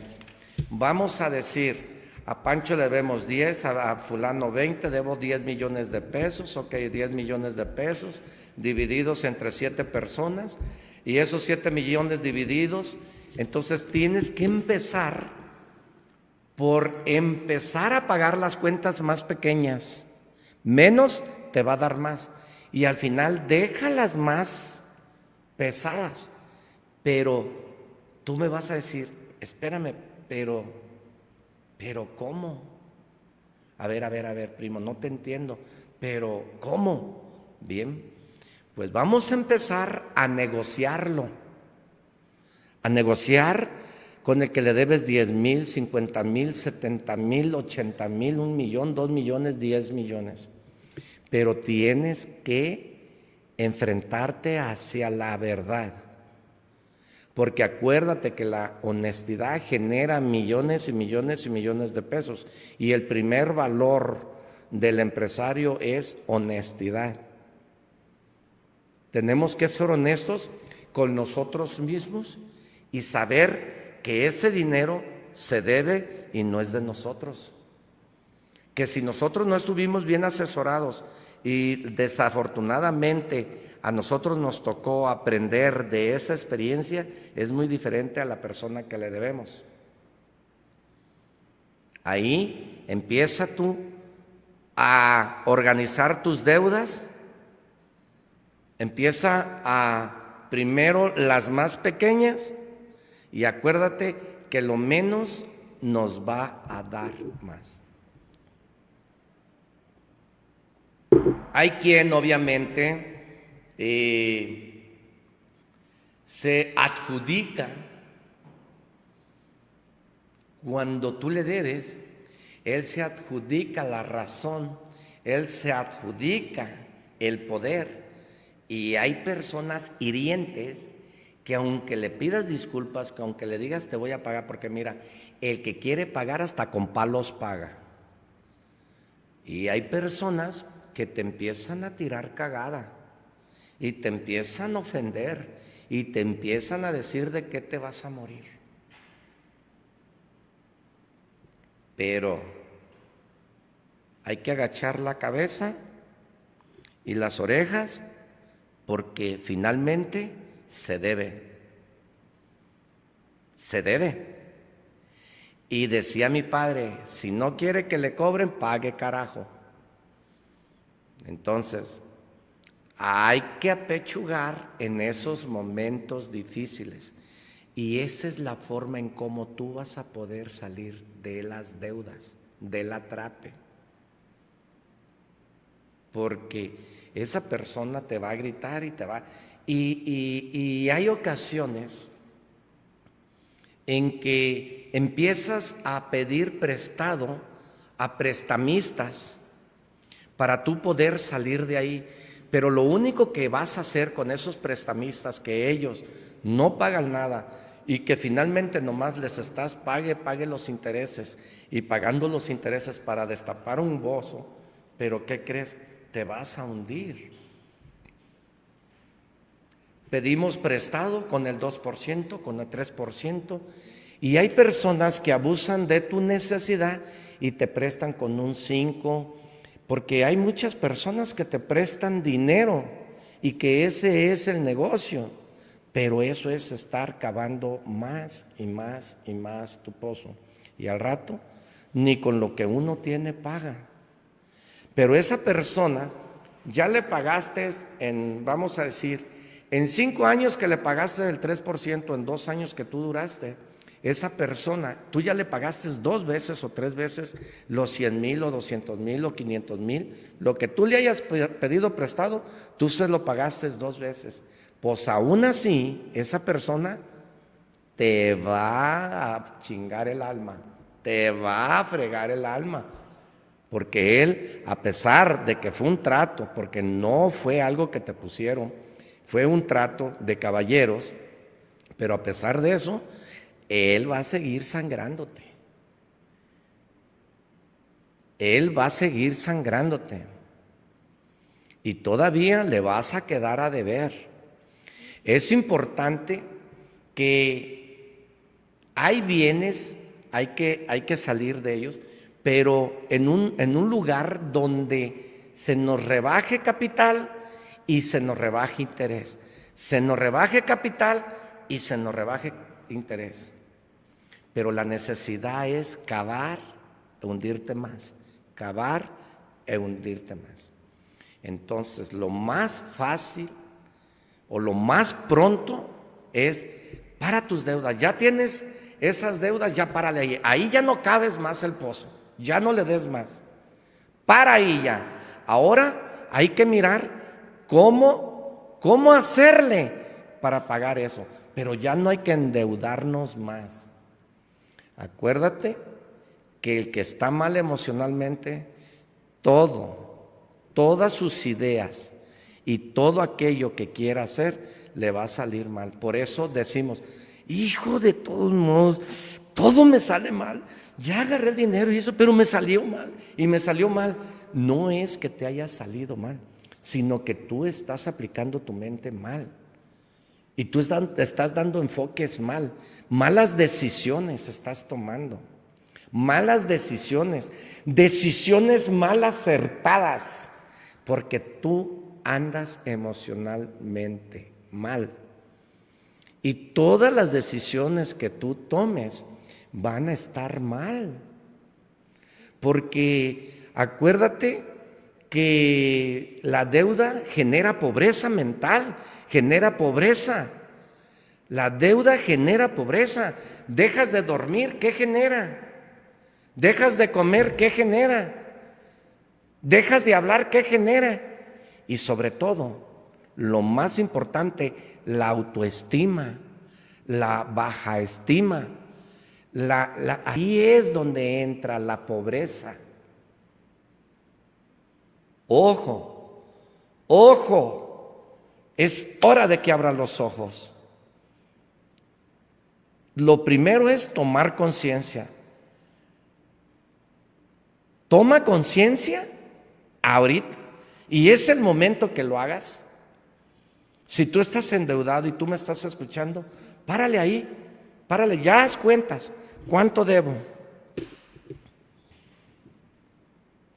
Vamos a decir, a Pancho le debemos 10, a, fulano 20, debo 10 millones de pesos, ok, 10 millones de pesos divididos entre siete personas y esos 7 millones divididos, entonces tienes que empezar por empezar a pagar las cuentas más pequeñas. Menos te va a dar más. Y al final déjalas más pesadas. Pero tú me vas a decir, espérame, pero, pero ¿cómo? A ver, a ver, a ver, primo, no te entiendo. Pero ¿cómo? Bien, pues vamos a empezar a negociarlo, a negociar con el que le debes 10 mil, 50 mil, 70 mil, 80 mil, un millón, dos millones, 10 millones. Pero tienes que enfrentarte hacia la verdad. Porque acuérdate que la honestidad genera millones y millones y millones de pesos. Y el primer valor del empresario es honestidad. Tenemos que ser honestos con nosotros mismos y saber que ese dinero se debe y no es de nosotros. Que si nosotros no estuvimos bien asesorados y desafortunadamente a nosotros nos tocó aprender de esa experiencia, es muy diferente a la persona que le debemos. Ahí empieza tú a organizar tus deudas Empieza a primero las más pequeñas y acuérdate que lo menos nos va a dar más. Hay quien obviamente eh, se adjudica cuando tú le debes, él se adjudica la razón, él se adjudica el poder. Y hay personas hirientes que aunque le pidas disculpas, que aunque le digas te voy a pagar, porque mira, el que quiere pagar hasta con palos paga. Y hay personas que te empiezan a tirar cagada y te empiezan a ofender y te empiezan a decir de qué te vas a morir. Pero hay que agachar la cabeza y las orejas porque finalmente se debe. Se debe. Y decía mi padre, si no quiere que le cobren, pague carajo. Entonces, hay que apechugar en esos momentos difíciles. Y esa es la forma en cómo tú vas a poder salir de las deudas, del atrape. Porque esa persona te va a gritar y te va... Y, y hay ocasiones en que empiezas a pedir prestado a prestamistas para tú poder salir de ahí. Pero lo único que vas a hacer con esos prestamistas, que ellos no pagan nada y que finalmente nomás les estás pague, pague los intereses y pagando los intereses para destapar un bozo, pero ¿qué crees? Te vas a hundir. Pedimos prestado con el 2%, con el 3%, y hay personas que abusan de tu necesidad y te prestan con un 5, porque hay muchas personas que te prestan dinero y que ese es el negocio, pero eso es estar cavando más y más y más tu pozo. Y al rato, ni con lo que uno tiene paga. Pero esa persona ya le pagaste en, vamos a decir, en cinco años que le pagaste el 3%, en dos años que tú duraste, esa persona, tú ya le pagaste dos veces o tres veces los 100 mil o 200 mil o 500 mil, lo que tú le hayas pedido prestado, tú se lo pagaste dos veces. Pues aún así, esa persona te va a chingar el alma, te va a fregar el alma. Porque él, a pesar de que fue un trato, porque no fue algo que te pusieron, fue un trato de caballeros, pero a pesar de eso, Él va a seguir sangrándote. Él va a seguir sangrándote. Y todavía le vas a quedar a deber. Es importante que hay bienes, hay que, hay que salir de ellos, pero en un, en un lugar donde se nos rebaje capital y se nos rebaje interés. Se nos rebaje capital y se nos rebaje interés. Pero la necesidad es cavar e hundirte más, cavar e hundirte más. Entonces, lo más fácil o lo más pronto es para tus deudas. Ya tienes esas deudas, ya párale ahí. Ahí ya no cabes más el pozo, ya no le des más. Para ahí ya. Ahora hay que mirar ¿Cómo, cómo hacerle para pagar eso? Pero ya no hay que endeudarnos más. Acuérdate que el que está mal emocionalmente, todo, todas sus ideas y todo aquello que quiera hacer, le va a salir mal. Por eso decimos, hijo de todos modos, todo me sale mal. Ya agarré el dinero y eso, pero me salió mal. Y me salió mal. No es que te haya salido mal sino que tú estás aplicando tu mente mal. Y tú estás dando enfoques mal. Malas decisiones estás tomando. Malas decisiones. Decisiones mal acertadas. Porque tú andas emocionalmente mal. Y todas las decisiones que tú tomes van a estar mal. Porque acuérdate que la deuda genera pobreza mental, genera pobreza. La deuda genera pobreza. Dejas de dormir, ¿qué genera? Dejas de comer, ¿qué genera? Dejas de hablar, ¿qué genera? Y sobre todo, lo más importante, la autoestima, la baja estima. Ahí es donde entra la pobreza. Ojo, ojo, es hora de que abran los ojos. Lo primero es tomar conciencia. Toma conciencia ahorita. Y es el momento que lo hagas. Si tú estás endeudado y tú me estás escuchando, párale ahí, párale, ya haz cuentas. ¿Cuánto debo?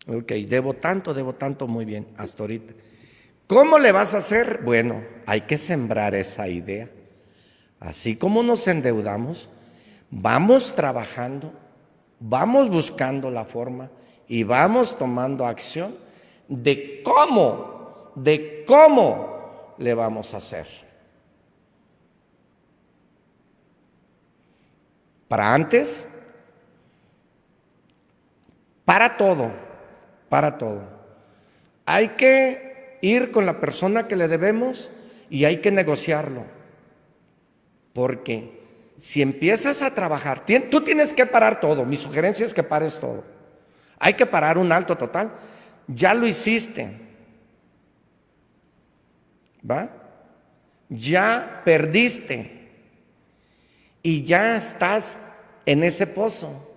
Ok, debo tanto, debo tanto, muy bien, hasta ahorita. ¿Cómo le vas a hacer? Bueno, hay que sembrar esa idea. Así como nos endeudamos, vamos trabajando, vamos buscando la forma y vamos tomando acción de cómo, de cómo le vamos a hacer. Para antes, para todo, para todo. Hay que ir con la persona que le debemos y hay que negociarlo. Porque si empiezas a trabajar, tú tienes que parar todo. Mi sugerencia es que pares todo. Hay que parar un alto total. Ya lo hiciste. ¿Va? Ya perdiste. Y ya estás en ese pozo.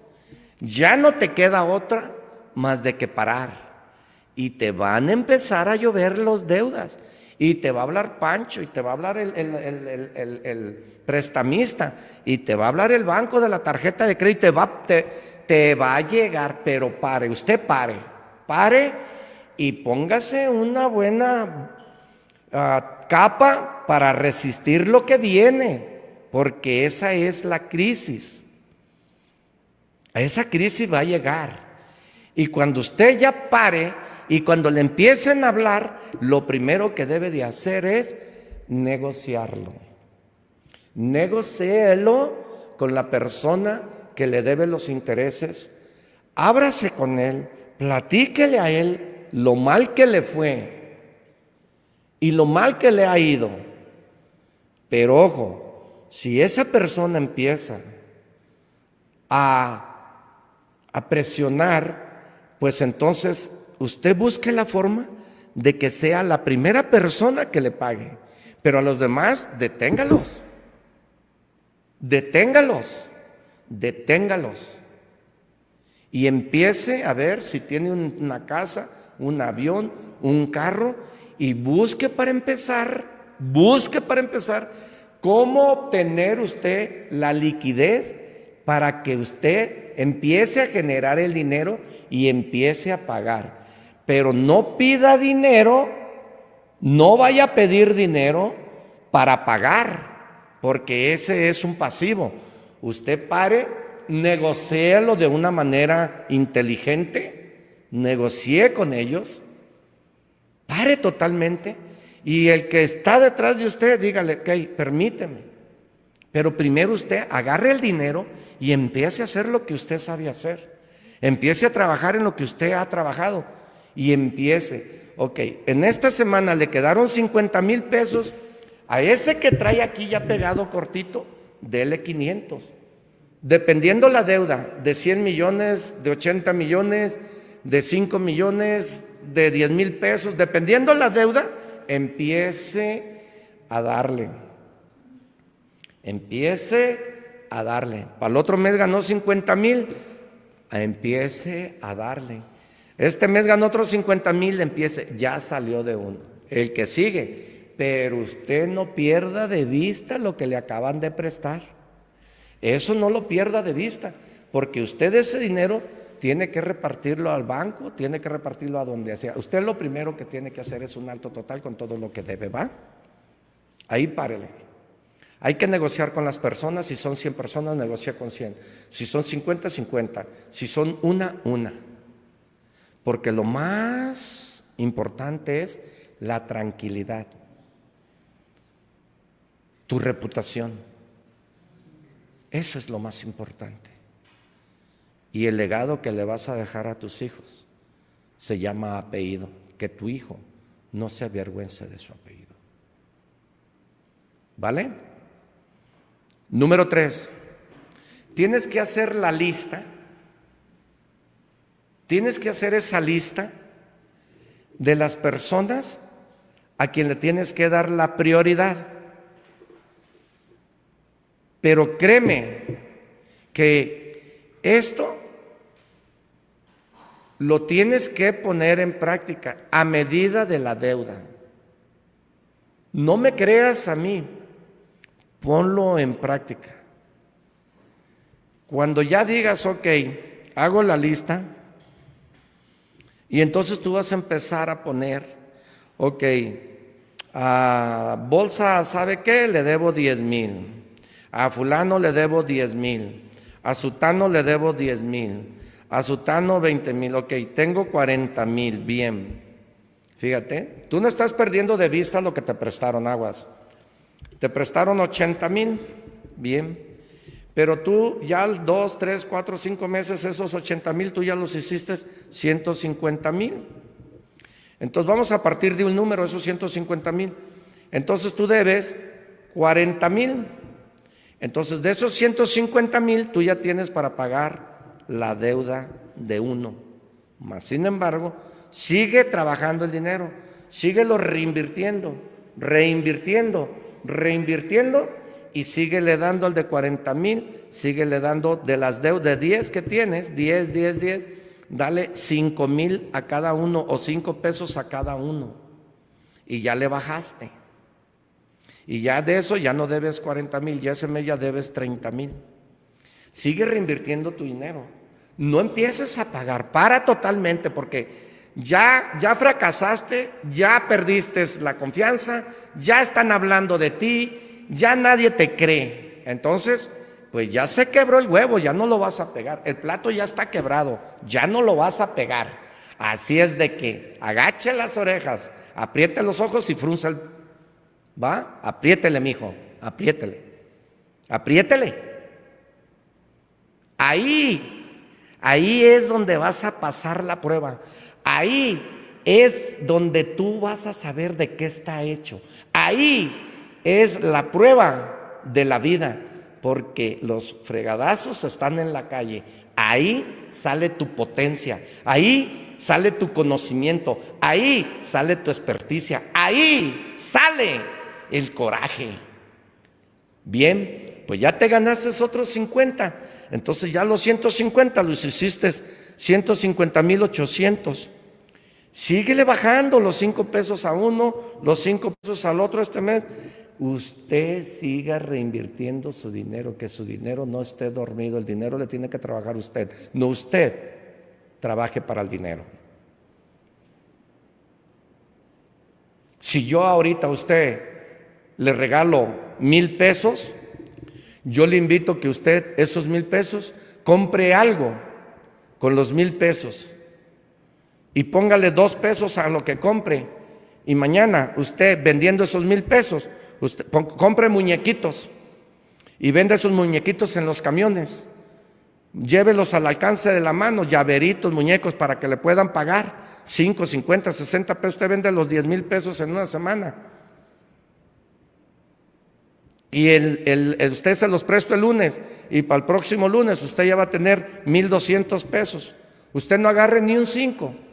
Ya no te queda otra más de que parar. Y te van a empezar a llover los deudas. Y te va a hablar Pancho, y te va a hablar el, el, prestamista, y te va a hablar el banco de la tarjeta de crédito, te va, te, te va a llegar, pero pare, usted pare, pare y póngase una buena ah, capa para resistir lo que viene, porque esa es la crisis. Esa crisis va a llegar. Y cuando usted ya pare y cuando le empiecen a hablar, lo primero que debe de hacer es negociarlo. Negocielo con la persona que le debe los intereses, ábrase con él, platíquele a él lo mal que le fue y lo mal que le ha ido. Pero ojo, si esa persona empieza a, a presionar, pues entonces usted busque la forma de que sea la primera persona que le pague. Pero a los demás, deténgalos. Deténgalos deténgalos y empiece a ver si tiene una casa, un avión, un carro y busque para empezar, busque para empezar cómo obtener usted la liquidez para que usted empiece a generar el dinero y empiece a pagar. Pero no pida dinero, no vaya a pedir dinero para pagar, porque ese es un pasivo. Usted pare, negociélo de una manera inteligente, negocie con ellos, pare totalmente y el que está detrás de usted, dígale, ok, permíteme. Pero primero usted agarre el dinero y empiece a hacer lo que usted sabe hacer. Empiece a trabajar en lo que usted ha trabajado y empiece. Ok, en esta semana le quedaron 50 mil pesos. A ese que trae aquí ya pegado cortito, dele 500. Dependiendo la deuda, de 100 millones, de 80 millones, de 5 millones, de 10 mil pesos, dependiendo la deuda, empiece a darle. Empiece a darle. Para el otro mes ganó 50 mil, empiece a darle. Este mes ganó otros 50 mil, empiece, ya salió de uno. El que sigue, pero usted no pierda de vista lo que le acaban de prestar. Eso no lo pierda de vista, porque usted ese dinero tiene que repartirlo al banco, tiene que repartirlo a donde sea. Usted lo primero que tiene que hacer es un alto total con todo lo que debe, ¿va? Ahí párele. Hay que negociar con las personas, si son 100 personas, negocia con 100. Si son 50, 50. Si son una, una. Porque lo más importante es la tranquilidad tu reputación. Eso es lo más importante. Y el legado que le vas a dejar a tus hijos se llama apellido, que tu hijo no se avergüence de su apellido. ¿Vale? Número tres, tienes que hacer la lista, tienes que hacer esa lista de las personas a quien le tienes que dar la prioridad. Pero créeme que esto lo tienes que poner en práctica a medida de la deuda. No me creas a mí, ponlo en práctica. Cuando ya digas, ok, hago la lista, y entonces tú vas a empezar a poner, ok, a Bolsa, ¿sabe qué? Le debo 10 mil. A fulano le debo 10 mil. A Sutano le debo 10 mil. A Sutano 20 mil. Ok, tengo 40 mil. Bien. Fíjate, tú no estás perdiendo de vista lo que te prestaron aguas. Te prestaron 80 mil. Bien. Pero tú ya dos, tres, cuatro, cinco meses, esos 80 mil, tú ya los hiciste 150 mil. Entonces vamos a partir de un número, esos 150 mil. Entonces tú debes 40 mil. Entonces de esos 150 mil tú ya tienes para pagar la deuda de uno. Más sin embargo, sigue trabajando el dinero, síguelo reinvirtiendo, reinvirtiendo, reinvirtiendo y síguele dando al de 40 mil, síguele dando de las deudas de 10 que tienes, 10, 10, 10 dale cinco mil a cada uno o cinco pesos a cada uno. Y ya le bajaste. Y ya de eso ya no debes 40 mil, ya ese mes ya debes 30 mil. Sigue reinvirtiendo tu dinero. No empieces a pagar, para totalmente porque ya, ya fracasaste, ya perdiste la confianza, ya están hablando de ti, ya nadie te cree. Entonces, pues ya se quebró el huevo, ya no lo vas a pegar. El plato ya está quebrado, ya no lo vas a pegar. Así es de que agache las orejas, apriete los ojos y frunce el... ¿Va? Apriétele, mijo, apriétele. Apriétele. Ahí, ahí es donde vas a pasar la prueba. Ahí es donde tú vas a saber de qué está hecho. Ahí es la prueba de la vida porque los fregadazos están en la calle. Ahí sale tu potencia, ahí sale tu conocimiento, ahí sale tu experticia, ahí sale el coraje. Bien, pues ya te ganaste otros 50, entonces ya los 150 los hiciste 150 mil 800. Síguele bajando los 5 pesos a uno, los 5 pesos al otro este mes. Usted siga reinvirtiendo su dinero, que su dinero no esté dormido, el dinero le tiene que trabajar usted, no usted trabaje para el dinero. Si yo ahorita a usted le regalo mil pesos, yo le invito que usted esos mil pesos compre algo con los mil pesos y póngale dos pesos a lo que compre. Y mañana usted vendiendo esos mil pesos Usted compre muñequitos y vende esos muñequitos en los camiones. Llévelos al alcance de la mano, llaveritos, muñecos, para que le puedan pagar 5, 50, 60 pesos. Usted vende los 10 mil pesos en una semana. Y el, usted se los presto el lunes y para el próximo lunes usted ya va a tener 1.200 pesos. Usted no agarre ni un 5.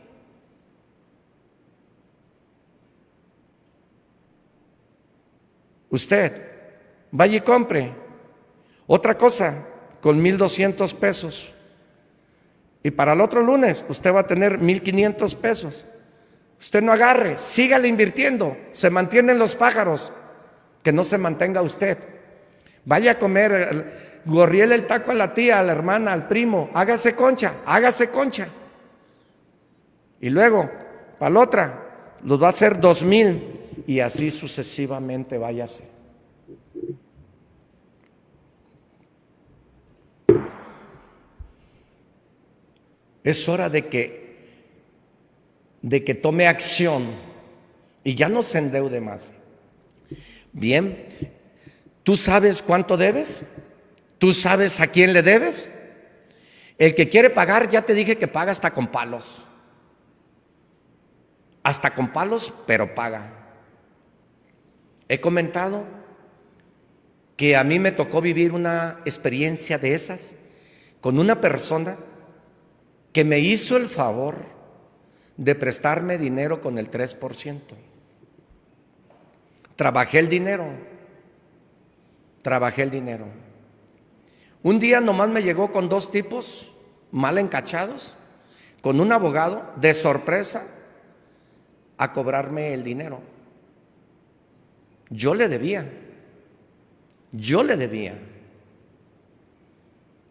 Usted vaya y compre otra cosa con 1.200 pesos. Y para el otro lunes usted va a tener 1.500 pesos. Usted no agarre, sígale invirtiendo. Se mantienen los pájaros, que no se mantenga usted. Vaya a comer, gorriele el taco a la tía, a la hermana, al primo. Hágase concha, hágase concha. Y luego, para la otra, los va a hacer dos mil y así sucesivamente váyase. Es hora de que de que tome acción y ya no se endeude más. Bien, ¿tú sabes cuánto debes? ¿Tú sabes a quién le debes? El que quiere pagar, ya te dije que paga hasta con palos. Hasta con palos, pero paga. He comentado que a mí me tocó vivir una experiencia de esas con una persona que me hizo el favor de prestarme dinero con el 3%. Trabajé el dinero, trabajé el dinero. Un día nomás me llegó con dos tipos mal encachados, con un abogado de sorpresa a cobrarme el dinero. Yo le debía, yo le debía.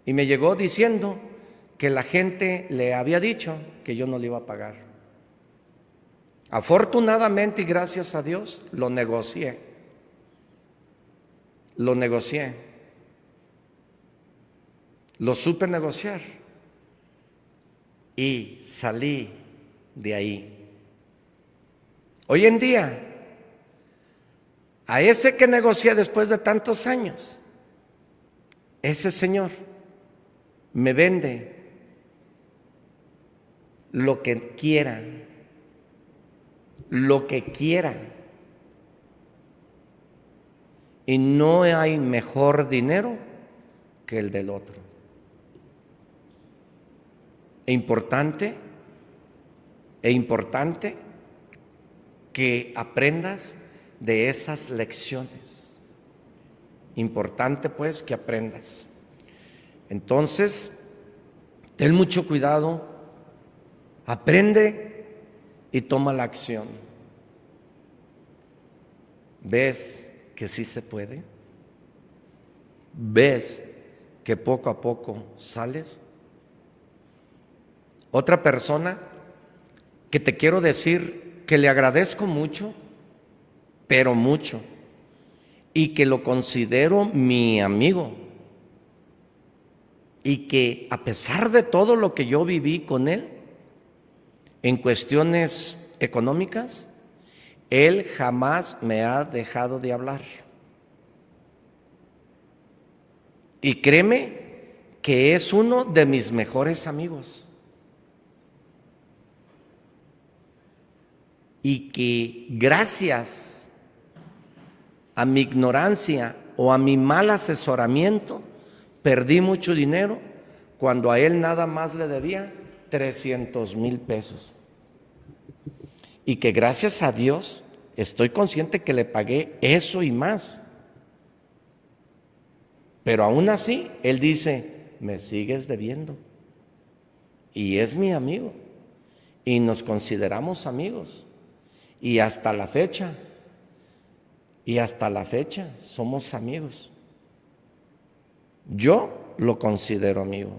Y me llegó diciendo que la gente le había dicho que yo no le iba a pagar. Afortunadamente y gracias a Dios lo negocié. Lo negocié. Lo supe negociar. Y salí de ahí. Hoy en día, a ese que negocié después de tantos años, ese señor me vende lo que quiera, lo que quiera. Y no hay mejor dinero que el del otro. E importante, e importante que aprendas de esas lecciones. Importante pues que aprendas. Entonces, ten mucho cuidado, aprende y toma la acción. ¿Ves que sí se puede? ¿Ves que poco a poco sales? Otra persona que te quiero decir que le agradezco mucho, pero mucho, y que lo considero mi amigo y que a pesar de todo lo que yo viví con él, en cuestiones económicas, él jamás me ha dejado de hablar. Y créeme que es uno de mis mejores amigos. Y que gracias a mi ignorancia o a mi mal asesoramiento, Perdí mucho dinero cuando a él nada más le debía 300 mil pesos. Y que gracias a Dios estoy consciente que le pagué eso y más. Pero aún así, él dice, me sigues debiendo. Y es mi amigo. Y nos consideramos amigos. Y hasta la fecha, y hasta la fecha somos amigos. Yo lo considero amigo.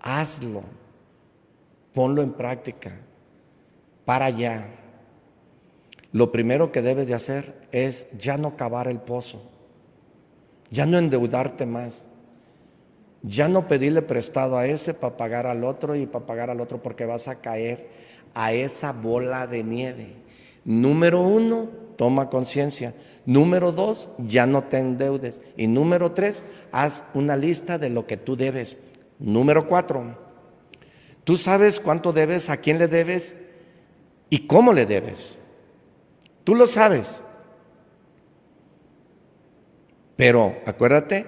Hazlo, ponlo en práctica, para allá. Lo primero que debes de hacer es ya no cavar el pozo, ya no endeudarte más, ya no pedirle prestado a ese para pagar al otro y para pagar al otro porque vas a caer a esa bola de nieve. Número uno, toma conciencia. Número dos, ya no te endeudes. Y número tres, haz una lista de lo que tú debes. Número cuatro, tú sabes cuánto debes, a quién le debes y cómo le debes. Tú lo sabes. Pero acuérdate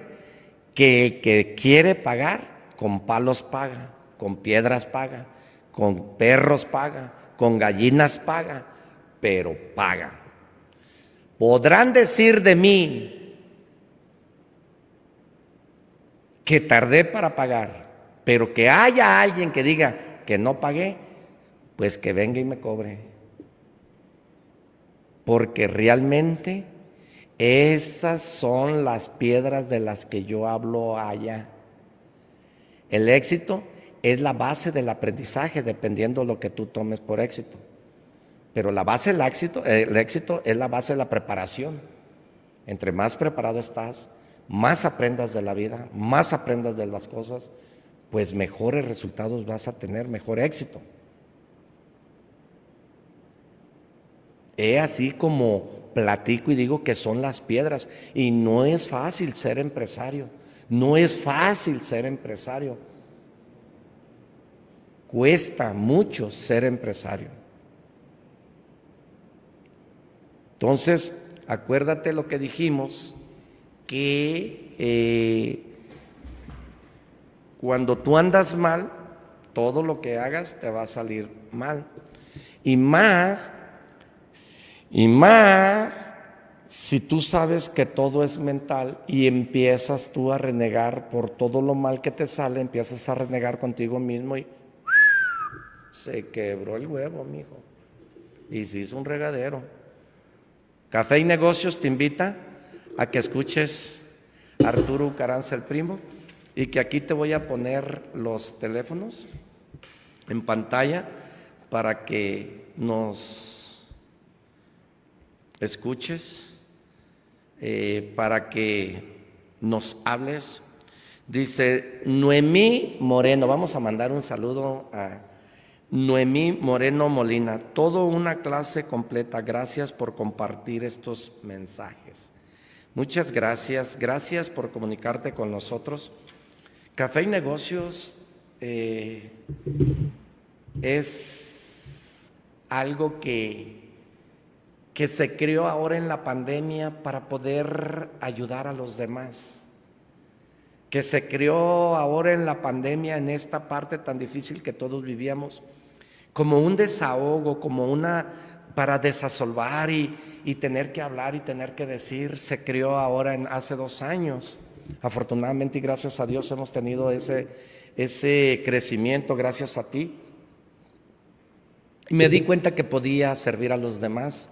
que el que quiere pagar, con palos paga, con piedras paga, con perros paga, con gallinas paga, pero paga. Podrán decir de mí que tardé para pagar, pero que haya alguien que diga que no pagué, pues que venga y me cobre. Porque realmente esas son las piedras de las que yo hablo allá. El éxito es la base del aprendizaje, dependiendo de lo que tú tomes por éxito. Pero la base del éxito, el éxito es la base de la preparación. Entre más preparado estás, más aprendas de la vida, más aprendas de las cosas, pues mejores resultados vas a tener, mejor éxito. He así como platico y digo que son las piedras. Y no es fácil ser empresario. No es fácil ser empresario. Cuesta mucho ser empresario. Entonces, acuérdate lo que dijimos, que eh, cuando tú andas mal, todo lo que hagas te va a salir mal. Y más, y más, si tú sabes que todo es mental y empiezas tú a renegar por todo lo mal que te sale, empiezas a renegar contigo mismo y se quebró el huevo, mijo. Y se hizo un regadero. Café y Negocios te invita a que escuches a Arturo Caranza el primo y que aquí te voy a poner los teléfonos en pantalla para que nos escuches, eh, para que nos hables. Dice Noemí Moreno, vamos a mandar un saludo a Noemí Moreno Molina, todo una clase completa. Gracias por compartir estos mensajes. Muchas gracias, gracias por comunicarte con nosotros. Café y Negocios eh, es algo que, que se creó ahora en la pandemia para poder ayudar a los demás, que se creó ahora en la pandemia, en esta parte tan difícil que todos vivíamos, como un desahogo, como una para desasolvar y, y tener que hablar y tener que decir, se creó ahora en, hace dos años. Afortunadamente y gracias a Dios hemos tenido ese, ese crecimiento gracias a ti. Me di cuenta que podía servir a los demás.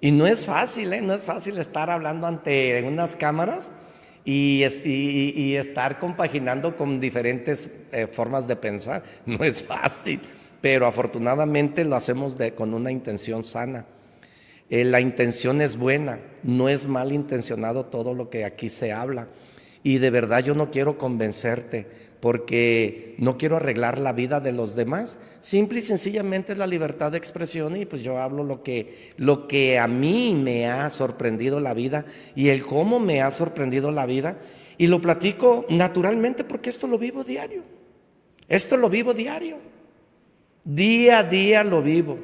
Y no es fácil, ¿eh? no es fácil estar hablando ante unas cámaras y, y, estar compaginando con diferentes eh, formas de pensar. No es fácil, pero afortunadamente lo hacemos de, con una intención sana. Eh, la intención es buena, no es mal intencionado todo lo que aquí se habla. Y de verdad yo no quiero convencerte porque no quiero arreglar la vida de los demás. Simple y sencillamente es la libertad de expresión y pues yo hablo lo que, lo que a mí me ha sorprendido la vida y el cómo me ha sorprendido la vida. Y lo platico naturalmente porque esto lo vivo diario. Esto lo vivo diario. Día a día lo vivo.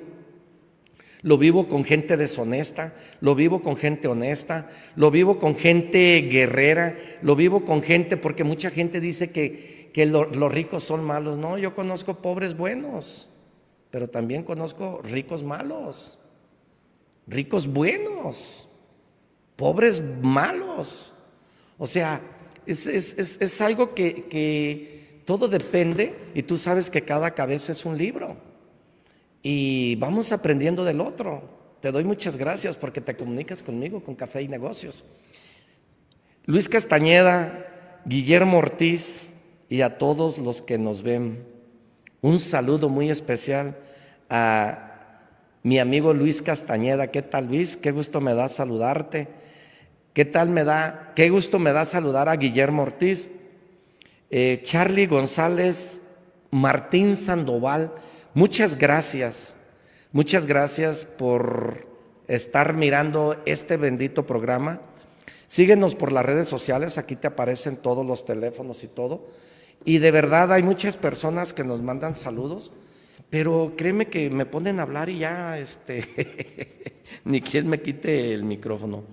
Lo vivo con gente deshonesta, lo vivo con gente honesta, lo vivo con gente guerrera, lo vivo con gente porque mucha gente dice que, que los ricos son malos. No, yo conozco pobres buenos, pero también conozco ricos malos, ricos buenos, pobres malos. O sea, es, es, es algo que, que todo depende y tú sabes que cada cabeza es un libro y vamos aprendiendo del otro. Te doy muchas gracias porque te comunicas conmigo con Café y Negocios. Luis Castañeda, Guillermo Ortiz y a todos los que nos ven, un saludo muy especial a mi amigo Luis Castañeda. ¿Qué tal Luis? Qué gusto me da saludarte. ¿Qué tal me da? Qué gusto me da saludar a Guillermo Ortiz, eh, Charlie González, Martín Sandoval. Muchas gracias, muchas gracias por estar mirando este bendito programa. Síguenos por las redes sociales, aquí te aparecen todos los teléfonos y todo. Y de verdad hay muchas personas que nos mandan saludos, pero créeme que me ponen a hablar y ya, este, ni quien me quite el micrófono.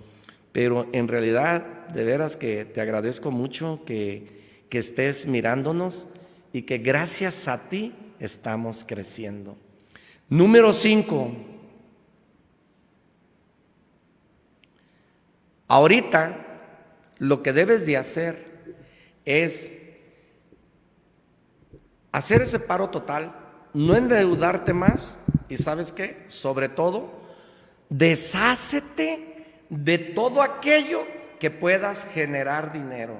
Pero en realidad, de veras que te agradezco mucho que, que estés mirándonos y que gracias a ti estamos creciendo. Número cinco. Ahorita lo que debes de hacer es hacer ese paro total, no endeudarte más y sabes qué, sobre todo, deshácete de todo aquello que puedas generar dinero,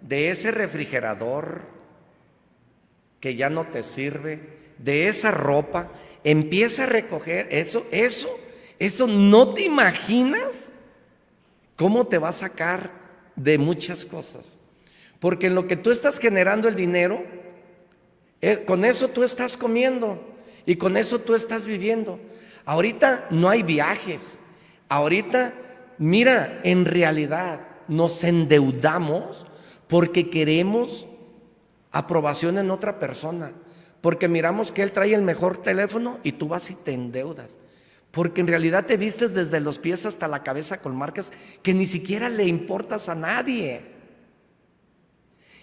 de ese refrigerador, que ya no te sirve, de esa ropa, empieza a recoger eso, eso, eso no te imaginas cómo te va a sacar de muchas cosas. Porque en lo que tú estás generando el dinero, eh, con eso tú estás comiendo y con eso tú estás viviendo. Ahorita no hay viajes. Ahorita, mira, en realidad nos endeudamos porque queremos aprobación en otra persona, porque miramos que él trae el mejor teléfono y tú vas y te endeudas. Porque en realidad te vistes desde los pies hasta la cabeza con marcas que ni siquiera le importas a nadie.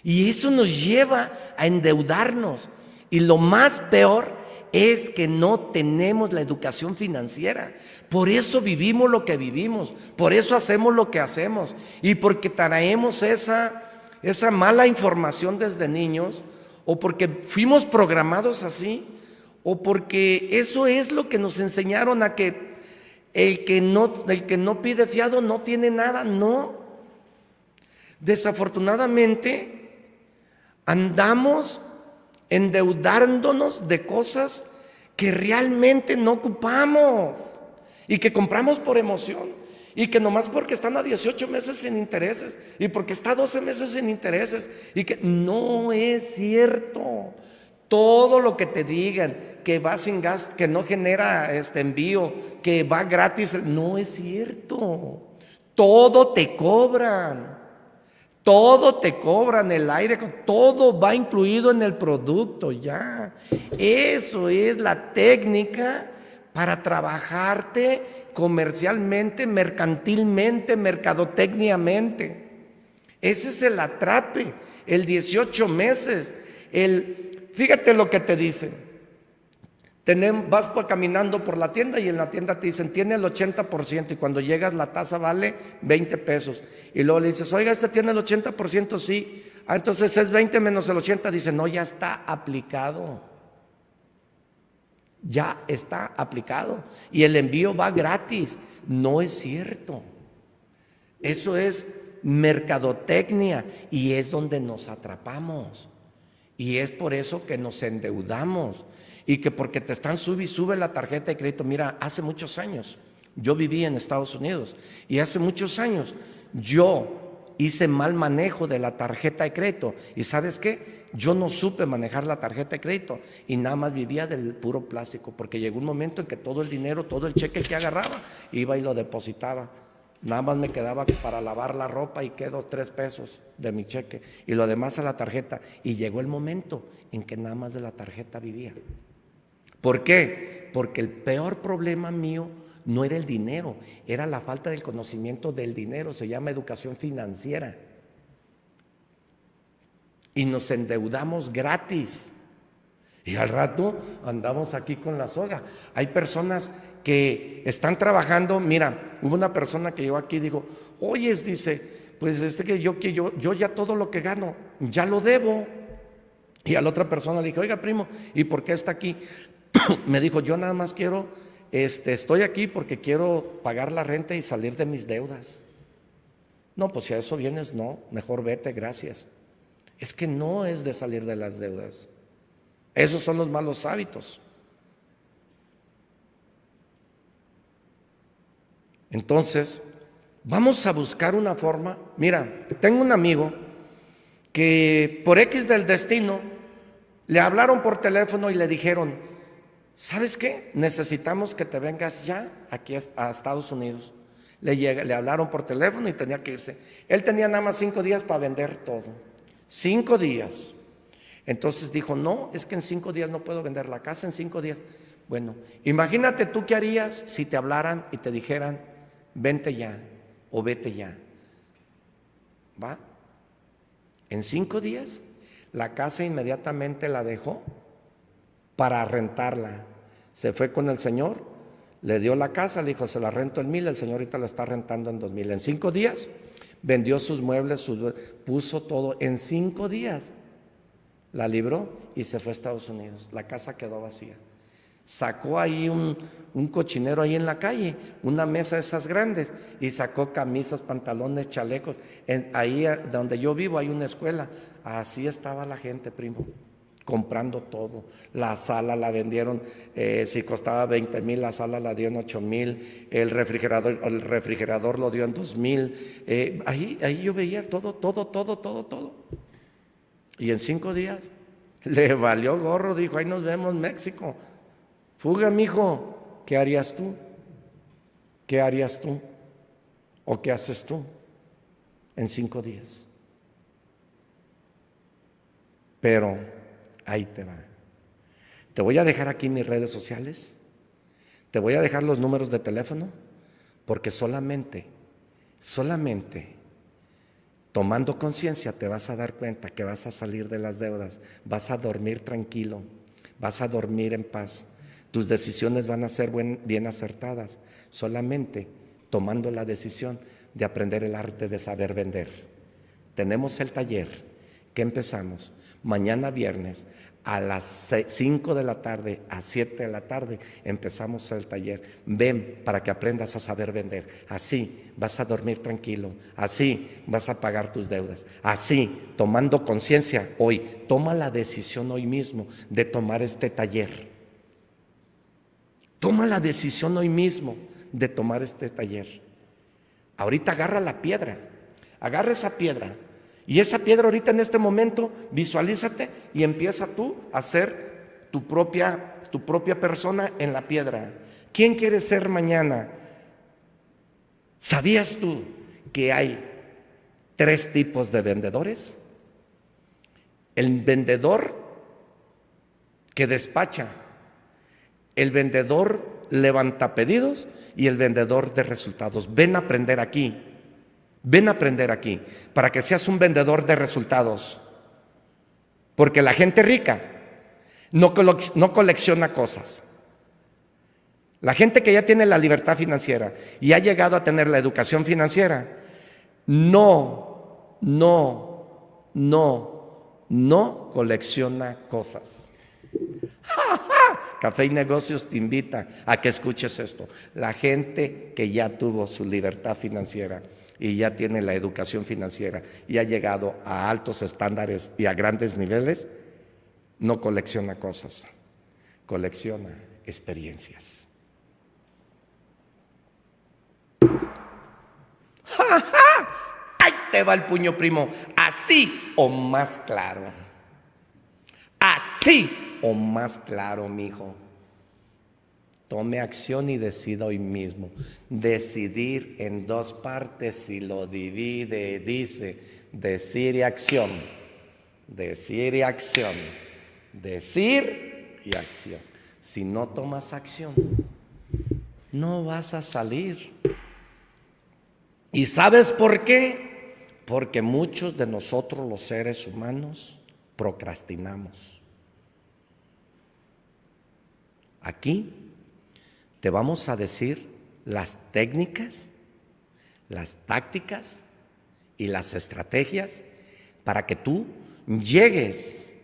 Y eso nos lleva a endeudarnos. Y lo más peor es que no tenemos la educación financiera. Por eso vivimos lo que vivimos, por eso hacemos lo que hacemos y porque traemos esa, esa mala información desde niños o porque fuimos programados así o porque eso es lo que nos enseñaron a que el que no, el que no pide fiado no tiene nada, no. Desafortunadamente andamos endeudándonos de cosas que realmente no ocupamos y que compramos por emoción. Y que nomás porque están a 18 meses sin intereses y porque está a 12 meses sin intereses y que no es cierto. Todo lo que te digan, que va sin gasto, que no genera este envío, que va gratis, no es cierto. Todo te cobran. Todo te cobran el aire, todo va incluido en el producto ya. Eso es la técnica para trabajarte comercialmente, mercantilmente, mercadotecniamente. Ese es el atrape, el 18 meses, el fíjate lo que te dicen. vas caminando por la tienda y en la tienda te dicen, tiene el 80% y cuando llegas la tasa vale 20 pesos. Y luego le dices, oiga, ¿este tiene el 80%? Sí. Ah, entonces es 20 menos el 80. Dice, no, ya está aplicado. Ya está aplicado. Y el envío va gratis. No es cierto. Eso es mercadotecnia y es donde nos atrapamos. Y es por eso que nos endeudamos. Y que porque te están sube y sube la tarjeta de crédito. Mira, hace muchos años, yo viví en Estados Unidos. Y hace muchos años yo hice mal manejo de la tarjeta de crédito. ¿Y sabes qué? Yo no supe manejar la tarjeta de crédito y nada más vivía del puro plástico, porque llegó un momento en que todo el dinero, todo el cheque que agarraba, iba y lo depositaba. Nada más me quedaba para lavar la ropa y quedó tres pesos de mi cheque y lo demás a la tarjeta. Y llegó el momento en que nada más de la tarjeta vivía. ¿Por qué? Porque el peor problema mío no era el dinero, era la falta del conocimiento del dinero, se llama educación financiera. Y nos endeudamos gratis. Y al rato andamos aquí con la soga. Hay personas que están trabajando, mira, hubo una persona que llegó aquí y dijo, oyes, dice, pues este que yo, que yo, yo ya todo lo que gano, ya lo debo. Y a la otra persona le dije, oiga, primo, ¿y por qué está aquí? Me dijo, yo nada más quiero, este, estoy aquí porque quiero pagar la renta y salir de mis deudas. No, pues si a eso vienes, no, mejor vete, gracias. Es que no es de salir de las deudas. Esos son los malos hábitos. Entonces, vamos a buscar una forma. Mira, tengo un amigo que por X del destino le hablaron por teléfono y le dijeron, ¿sabes qué? Necesitamos que te vengas ya aquí a Estados Unidos. Le, le hablaron por teléfono y tenía que irse. Él tenía nada más cinco días para vender todo. Cinco días. Entonces dijo, no, es que en cinco días no puedo vender la casa, en cinco días. Bueno, imagínate tú qué harías si te hablaran y te dijeran, vente ya o vete ya. ¿Va? En cinco días, la casa inmediatamente la dejó para rentarla. Se fue con el Señor, le dio la casa, le dijo, se la rento en mil, el Señor ahorita la está rentando en dos mil. En cinco días, vendió sus muebles, puso todo. En cinco días, la libró y se fue a Estados Unidos. La casa quedó vacía. Sacó ahí un, cochinero ahí en la calle, una mesa de esas grandes, y sacó camisas, pantalones, chalecos. ahí donde yo vivo hay una escuela. Así estaba la gente, primo, comprando todo. La sala la vendieron, eh, si costaba 20 mil, la sala la dio en 8 mil, el refrigerador, el refrigerador lo dio en 2 mil. Eh, ahí, ahí yo veía todo, todo, todo, todo, todo. Y en cinco días le valió gorro, dijo, ahí nos vemos México. Fuga, mijo, ¿qué harías tú? ¿Qué harías tú? ¿O qué haces tú en cinco días? Pero ahí te va. Te voy a dejar aquí mis redes sociales. Te voy a dejar los números de teléfono porque solamente, solamente tomando conciencia te vas a dar cuenta que vas a salir de las deudas, vas a dormir tranquilo, vas a dormir en paz. Tus decisiones van a ser bien acertadas, solamente tomando la decisión de aprender el arte de saber vender. Tenemos el taller que empezamos mañana viernes a las 5 de la tarde, a 7 de la tarde, empezamos el taller. Ven para que aprendas a saber vender. Así vas a dormir tranquilo. Así vas a pagar tus deudas. Así, tomando conciencia hoy, toma la decisión hoy mismo de tomar este taller. Toma la decisión hoy mismo de tomar este taller. Ahorita agarra la piedra. Agarra esa piedra y esa piedra ahorita en este momento, visualízate y empieza tú a ser tu propia, tu propia persona en la piedra. ¿Quién quieres ser mañana? ¿Sabías tú que hay tres tipos de vendedores? El vendedor que despacha, el vendedor levanta pedidos y el vendedor de resultados. Ven a aprender aquí. Ven a aprender aquí para que seas un vendedor de resultados. Porque la gente rica no, colecciona cosas. La gente que ya tiene la libertad financiera y ha llegado a tener la educación financiera, no, no, no, no colecciona cosas. Café y Negocios te invita a que escuches esto. La gente que ya tuvo su libertad financiera y ya tiene la educación financiera y ha llegado a altos estándares y a grandes niveles, no colecciona cosas, colecciona experiencias. ¡Ja, ahí te va el puño primo! Así o más claro. Así o más claro, mi hijo. Tome acción y decida hoy mismo. Decidir en dos partes y lo divide, dice, decir y acción. Decir y acción. Decir y acción. Si no tomas acción, no vas a salir. ¿Y sabes por qué? Porque muchos de nosotros los seres humanos procrastinamos. Aquí te vamos a decir las técnicas, las tácticas y las estrategias para que tú llegues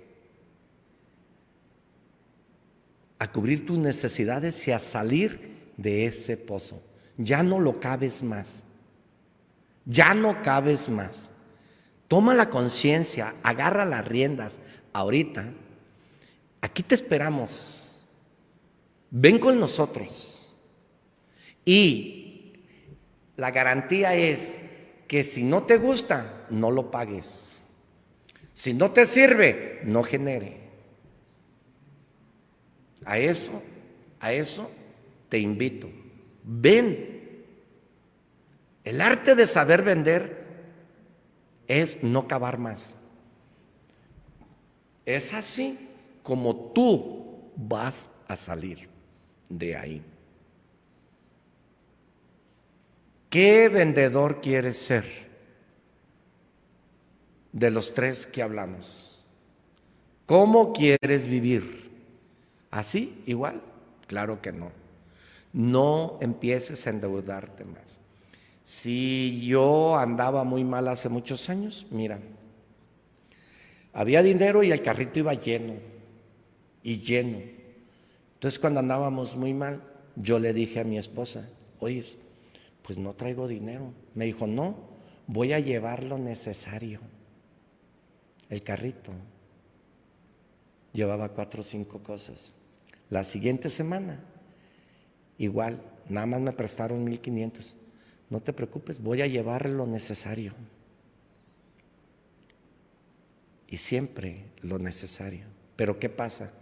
a cubrir tus necesidades y a salir de ese pozo. Ya no lo cabes más. Ya no cabes más. Toma la conciencia, agarra las riendas ahorita. Aquí te esperamos ven con nosotros. Y la garantía es que si no te gusta, no lo pagues. Si no te sirve, no genere. A eso, a eso te invito. Ven. El arte de saber vender es no cavar más. Es así como tú vas a salir de ahí. ¿Qué vendedor quieres ser de los tres que hablamos? ¿Cómo quieres vivir? ¿Así? ¿Igual? Claro que no. No empieces a endeudarte más. Si yo andaba muy mal hace muchos años, mira, había dinero y el carrito iba lleno y lleno. Entonces cuando andábamos muy mal, yo le dije a mi esposa, oye, pues no traigo dinero. Me dijo, no, voy a llevar lo necesario. El carrito. Llevaba cuatro o cinco cosas. La siguiente semana, igual, nada más me prestaron 1500. No te preocupes, voy a llevar lo necesario. Y siempre lo necesario. Pero ¿qué pasa?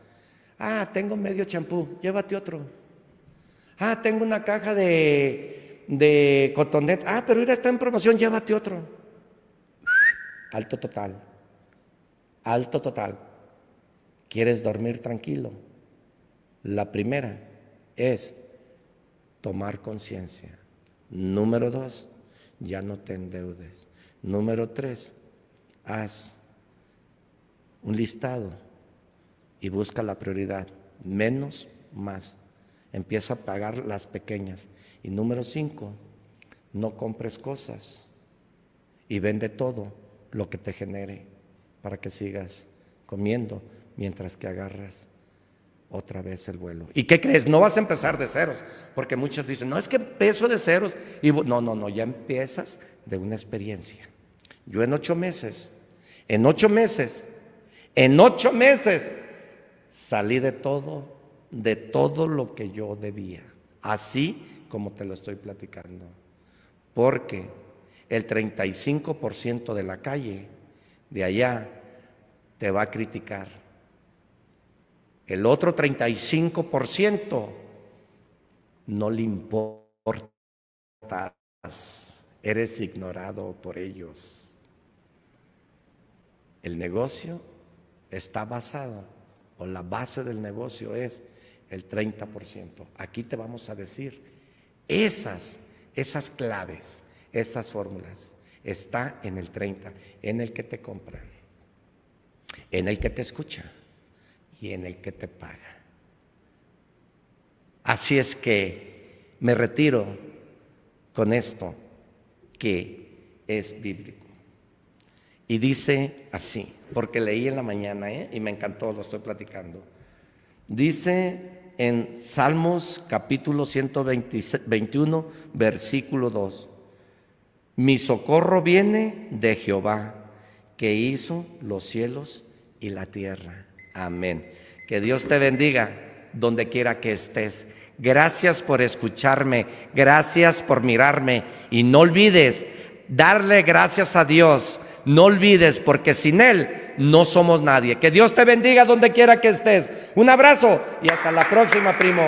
Ah, tengo medio champú, llévate otro. Ah, tengo una caja de, de cotonet. Ah, pero mira, está en promoción, llévate otro. Alto total. Alto total. ¿Quieres dormir tranquilo? La primera es tomar conciencia. Número dos, ya no te endeudes. Número tres, haz un listado y busca la prioridad. Menos, más. Empieza a pagar las pequeñas. Y número cinco, no compres cosas y vende todo lo que te genere para que sigas comiendo mientras que agarras otra vez el vuelo. ¿Y qué crees? No vas a empezar de ceros, porque muchos dicen, no es que peso de ceros. Y no, no, no, ya empiezas de una experiencia. Yo en ocho meses, en ocho meses, en ocho meses salí de todo, de todo lo que yo debía, así como te lo estoy platicando. Porque el 35% de la calle de allá te va a criticar. El otro 35% no le importas, eres ignorado por ellos. El negocio está basado, o la base del negocio es el 30%. Aquí te vamos a decir esas, esas claves, esas fórmulas. Está en el 30, en el que te compra, en el que te escucha y en el que te paga. Así es que me retiro con esto que es bíblico. Y dice así, porque leí en la mañana ¿eh? y me encantó, lo estoy platicando. Dice en Salmos capítulo 121, versículo 2, mi socorro viene de Jehová, que hizo los cielos y la tierra. Amén. Que Dios te bendiga donde quiera que estés. Gracias por escucharme, gracias por mirarme y no olvides darle gracias a Dios. No olvides porque sin Él no somos nadie. Que Dios te bendiga donde quiera que estés. Un abrazo y hasta la próxima, primo.